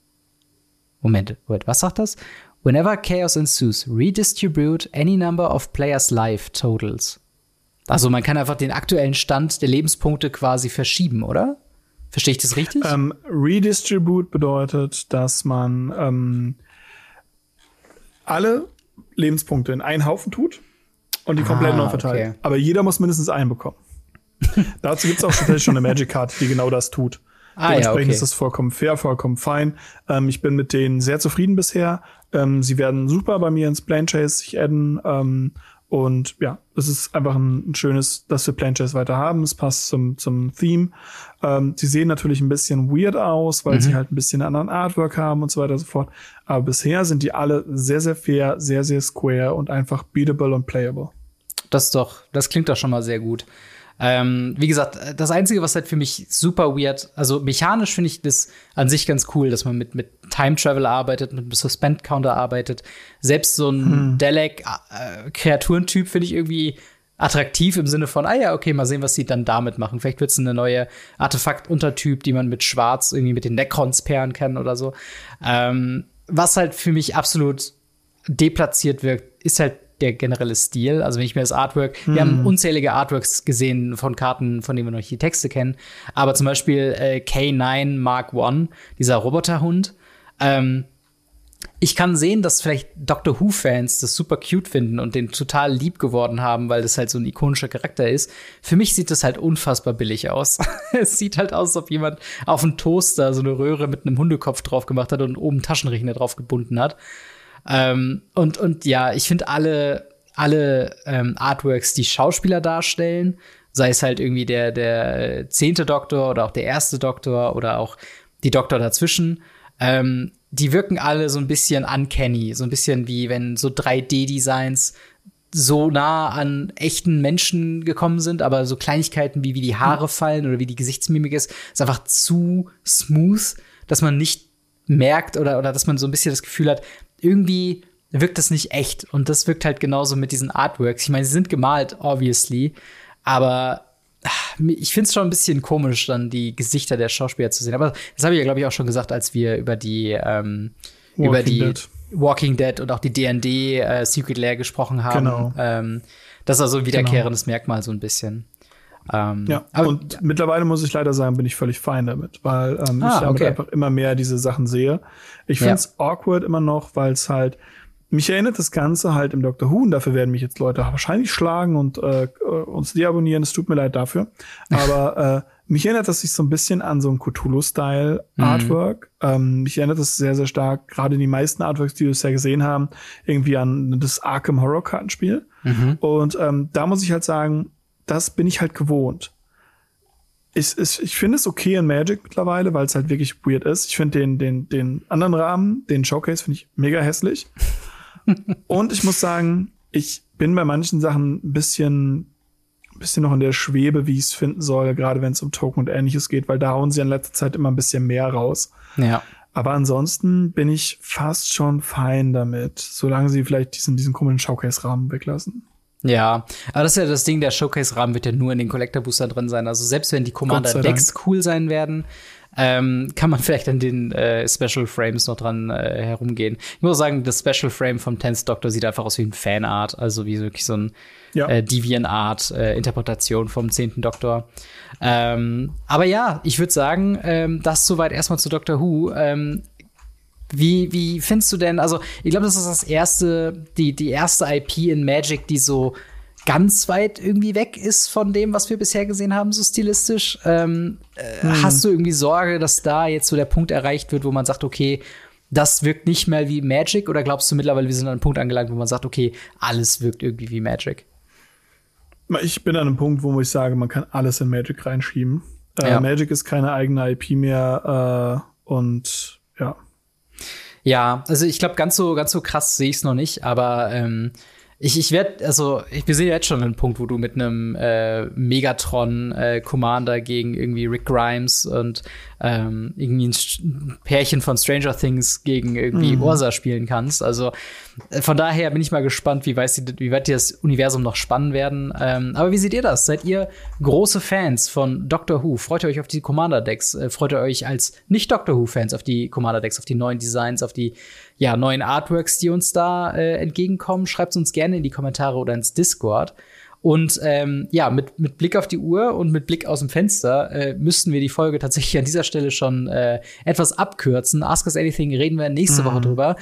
Moment, Moment, was sagt das? Whenever chaos ensues, redistribute any number of players' life totals. Also man kann einfach den aktuellen Stand der Lebenspunkte quasi verschieben, oder? Verstehe ich das richtig? Ähm, Redistribute bedeutet, dass man ähm, alle Lebenspunkte in einen Haufen tut und die komplett Ah, neu verteilt. okay. Aber jeder muss mindestens einen bekommen. <laughs> Dazu gibt es auch tatsächlich schon eine Magic-Card, die genau das tut. Ah, ja, Dementsprechend okay. ist das vollkommen fair, vollkommen fein. Ähm, ich bin mit denen sehr zufrieden bisher. Ähm, sie werden super bei mir ins Plane Chase sich adden. Ähm, und ja, es ist einfach ein, schönes, dass wir Plane Chase weiter haben. Es passt zum, zum Theme. Ähm, sie sehen natürlich ein bisschen weird aus, weil Mhm. sie halt ein bisschen anderen Artwork haben und so weiter und so fort. Aber bisher sind die alle sehr, sehr fair, sehr, sehr square und einfach beatable und playable. Das ist doch, das klingt doch schon mal sehr gut. Ähm, wie gesagt, das Einzige, was halt für mich super weird, also mechanisch finde ich das an sich ganz cool, dass man mit, mit Time Travel arbeitet, mit einem Suspend Counter arbeitet. Selbst so ein Dalek äh, Kreaturentyp finde ich irgendwie attraktiv im Sinne von, ah ja, okay, mal sehen, was sie dann damit machen. Vielleicht wird es eine neue Artefakt-Untertyp, die man mit Schwarz irgendwie mit den Necrons pairen kann oder so. Ähm, was halt für mich absolut deplatziert wirkt, ist halt der generelle Stil. Also wenn ich mir das Artwork, hm. wir haben unzählige Artworks gesehen von Karten, von denen wir noch nicht die Texte kennen. Aber zum Beispiel äh, K9 Mark I, dieser Roboterhund. Ähm, ich kann sehen, dass vielleicht Doctor Who-Fans das super cute finden und den total lieb geworden haben, weil das halt so ein ikonischer Charakter ist. Für mich sieht das halt unfassbar billig aus. <laughs> es sieht halt aus, als ob jemand auf einen Toaster so eine Röhre mit einem Hundekopf drauf gemacht hat und oben Taschenrechner drauf gebunden hat. Ähm, und, und ja, ich finde alle, alle ähm, Artworks, die Schauspieler darstellen, sei es halt irgendwie der, der zehnte Doktor oder auch der erste Doktor oder auch die Doktor dazwischen, ähm, die wirken alle so ein bisschen uncanny, so ein bisschen wie wenn so 3D-Designs so nah an echten Menschen gekommen sind, aber so Kleinigkeiten wie wie die Haare fallen oder wie die Gesichtsmimik ist, ist einfach zu smooth, dass man nicht merkt oder oder dass man so ein bisschen das Gefühl hat, irgendwie wirkt das nicht echt und das wirkt halt genauso mit diesen Artworks. Ich meine, sie sind gemalt obviously, aber ich finde es schon ein bisschen komisch, dann die Gesichter der Schauspieler zu sehen. Aber das habe ich ja, glaube ich, auch schon gesagt, als wir über die, ähm, über die Dead. Walking Dead und auch die D&D äh, Secret Lair gesprochen haben. Genau. Ähm, das ist also ein wiederkehrendes genau. Merkmal so ein bisschen. Ähm, ja, aber, und ja. mittlerweile muss ich leider sagen, bin ich völlig fein damit, weil ähm, ah, ich damit okay. einfach immer mehr diese Sachen sehe. Ich finde es ja. awkward immer noch, weil es halt mich erinnert das Ganze halt im Dr. Who, und dafür werden mich jetzt Leute wahrscheinlich schlagen und äh, uns deabonnieren. Es tut mir leid dafür. Aber <laughs> äh, mich erinnert das sich so ein bisschen an so ein Cthulhu-Style mhm. Artwork. Ähm, mich erinnert das sehr, sehr stark, gerade die meisten Artworks, die wir bisher gesehen haben, irgendwie an das Arkham Horror Kartenspiel. Mhm. Und ähm, da muss ich halt sagen, das bin ich halt gewohnt. Ich, ich, ich finde es okay in Magic mittlerweile, weil es halt wirklich weird ist. Ich finde den, den, den anderen Rahmen, den Showcase, finde ich mega hässlich. <laughs> Und ich muss sagen, ich bin bei manchen Sachen ein bisschen, ein bisschen noch in der Schwebe, wie ich es finden soll, gerade wenn es um Token und ähnliches geht, weil da hauen sie in letzter Zeit immer ein bisschen mehr raus. Ja. Aber ansonsten bin ich fast schon fein damit, solange sie vielleicht diesen, diesen komischen Showcase-Rahmen weglassen. Ja, aber das ist ja das Ding, der Showcase-Rahmen wird ja nur in den Collector Booster drin sein. Also selbst wenn die Commander Decks cool sein werden, ähm, kann man <laughs> vielleicht an den äh, Special Frames noch dran äh, herumgehen. Ich muss sagen, das Special Frame vom Tenth Doctor sieht einfach aus wie ein Fanart, also wie wirklich so ein ja. äh, Deviant-Art äh, Interpretation vom zehnten Doktor. Ähm, aber ja, ich würde sagen, ähm, das soweit erstmal zu Doctor Who. Wie, wie findest du denn, also ich glaube, das ist das erste, die, die erste IP in Magic, die so ganz weit irgendwie weg ist von dem, was wir bisher gesehen haben, so stilistisch. Ähm, äh, hm. Hast du irgendwie Sorge, dass da jetzt so der Punkt erreicht wird, wo man sagt, okay, das wirkt nicht mehr wie Magic? Oder glaubst du mittlerweile, wir sind an einem Punkt angelangt, wo man sagt, okay, alles wirkt irgendwie wie Magic? Ich bin an einem Punkt, wo ich sage, man kann alles in Magic reinschieben. Äh, ja. Magic ist keine eigene IP mehr äh, und ja. Ja, also ich glaube, ganz so, ganz so krass sehe ich es noch nicht, aber ähm, ich, ich werde, also ich, wir sehen jetzt schon einen Punkt, wo du mit einem äh, Megatron äh, Commander gegen irgendwie Rick Grimes und ähm, irgendwie ein Pärchen von Stranger Things gegen irgendwie mhm. Ursa spielen kannst. Also äh, von daher bin ich mal gespannt, wie, weiß die, wie weit die das Universum noch spannen werden. Ähm, aber wie seht ihr das? Seid ihr große Fans von Doctor Who? Freut ihr euch auf die Commander-Decks? Äh, freut ihr euch als Nicht-Doctor Who-Fans auf die Commander-Decks, auf die neuen Designs, auf die ja, neuen Artworks, die uns da äh, entgegenkommen? Schreibt uns gerne in die Kommentare oder ins Discord. Und ähm, ja, mit, mit Blick auf die Uhr und mit Blick aus dem Fenster äh, müssten wir die Folge tatsächlich an dieser Stelle schon äh, etwas abkürzen. Ask Us Anything reden wir nächste mhm. Woche drüber.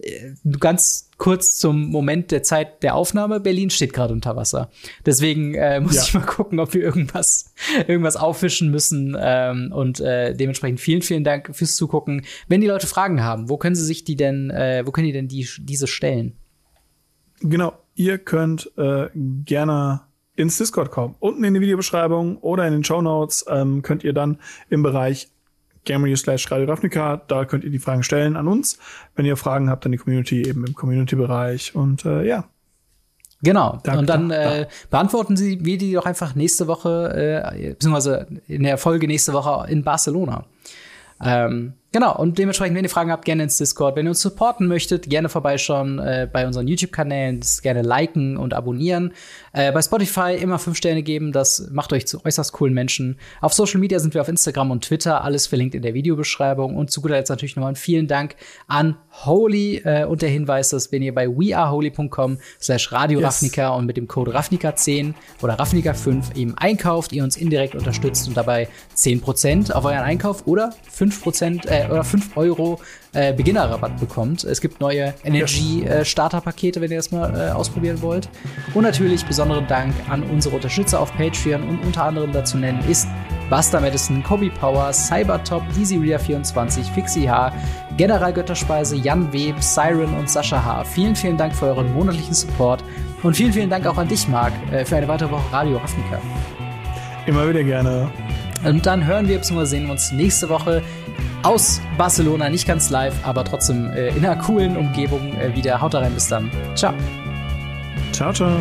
Äh, ganz kurz zum Moment der Zeit der Aufnahme. Berlin steht gerade unter Wasser. Deswegen äh, <laughs> muss ja. ich mal gucken, ob wir irgendwas, irgendwas auffischen müssen. Ähm, und äh, dementsprechend vielen, vielen Dank fürs Zugucken. Wenn die Leute Fragen haben, wo können sie sich die denn, äh, wo können die denn die, diese stellen? Genau, ihr könnt äh, gerne ins Discord kommen. Unten in der Videobeschreibung oder in den Show Notes ähm, könnt ihr dann im Bereich Gamery slash Radio Ravnica, da könnt ihr die Fragen stellen an uns. Wenn ihr Fragen habt, dann die Community eben im Community-Bereich. Und äh, ja. Genau. Da, und dann da, äh, beantworten Sie wir die doch einfach nächste Woche, äh, beziehungsweise in der Folge nächste Woche in Barcelona. Ähm, Genau, und dementsprechend, wenn ihr Fragen habt, gerne ins Discord. Wenn ihr uns supporten möchtet, gerne vorbeischauen äh, bei unseren YouTube-Kanälen, gerne liken und abonnieren. Äh, bei Spotify immer fünf Sterne geben, das macht euch zu äußerst coolen Menschen. Auf Social Media sind wir auf Instagram und Twitter, alles verlinkt in der Videobeschreibung. Und zu guter Letzt natürlich nochmal vielen Dank an Holy äh, und der Hinweis, dass wenn ihr bei weareholy.com slash Radio yes. Ravnica und mit dem Code Ravnica10 oder Ravnica5 eben einkauft, ihr uns indirekt unterstützt und dabei 10% auf euren Einkauf oder 5% äh, oder 5 Euro äh, Beginnerrabatt bekommt. Es gibt neue Energy-Starter-Pakete, wenn ihr das mal äh, ausprobieren wollt. Und natürlich besonderen Dank an unsere Unterstützer auf Patreon und unter anderem dazu nennen ist Buster Madison, Kobe Power, Cybertop, EasyReader24, Fixie H, General Götterspeise, Jan Web, Siren und Sascha H. Vielen, vielen Dank für euren monatlichen Support und vielen, vielen Dank auch an dich, Marc, äh, für eine weitere Woche Radio Ravnica. Immer wieder gerne. Und dann hören wir bzw. sehen wir uns nächste Woche aus Barcelona, nicht ganz live, aber trotzdem äh, in einer coolen Umgebung äh, wieder. Haut rein, bis dann. Ciao. Ciao, ciao.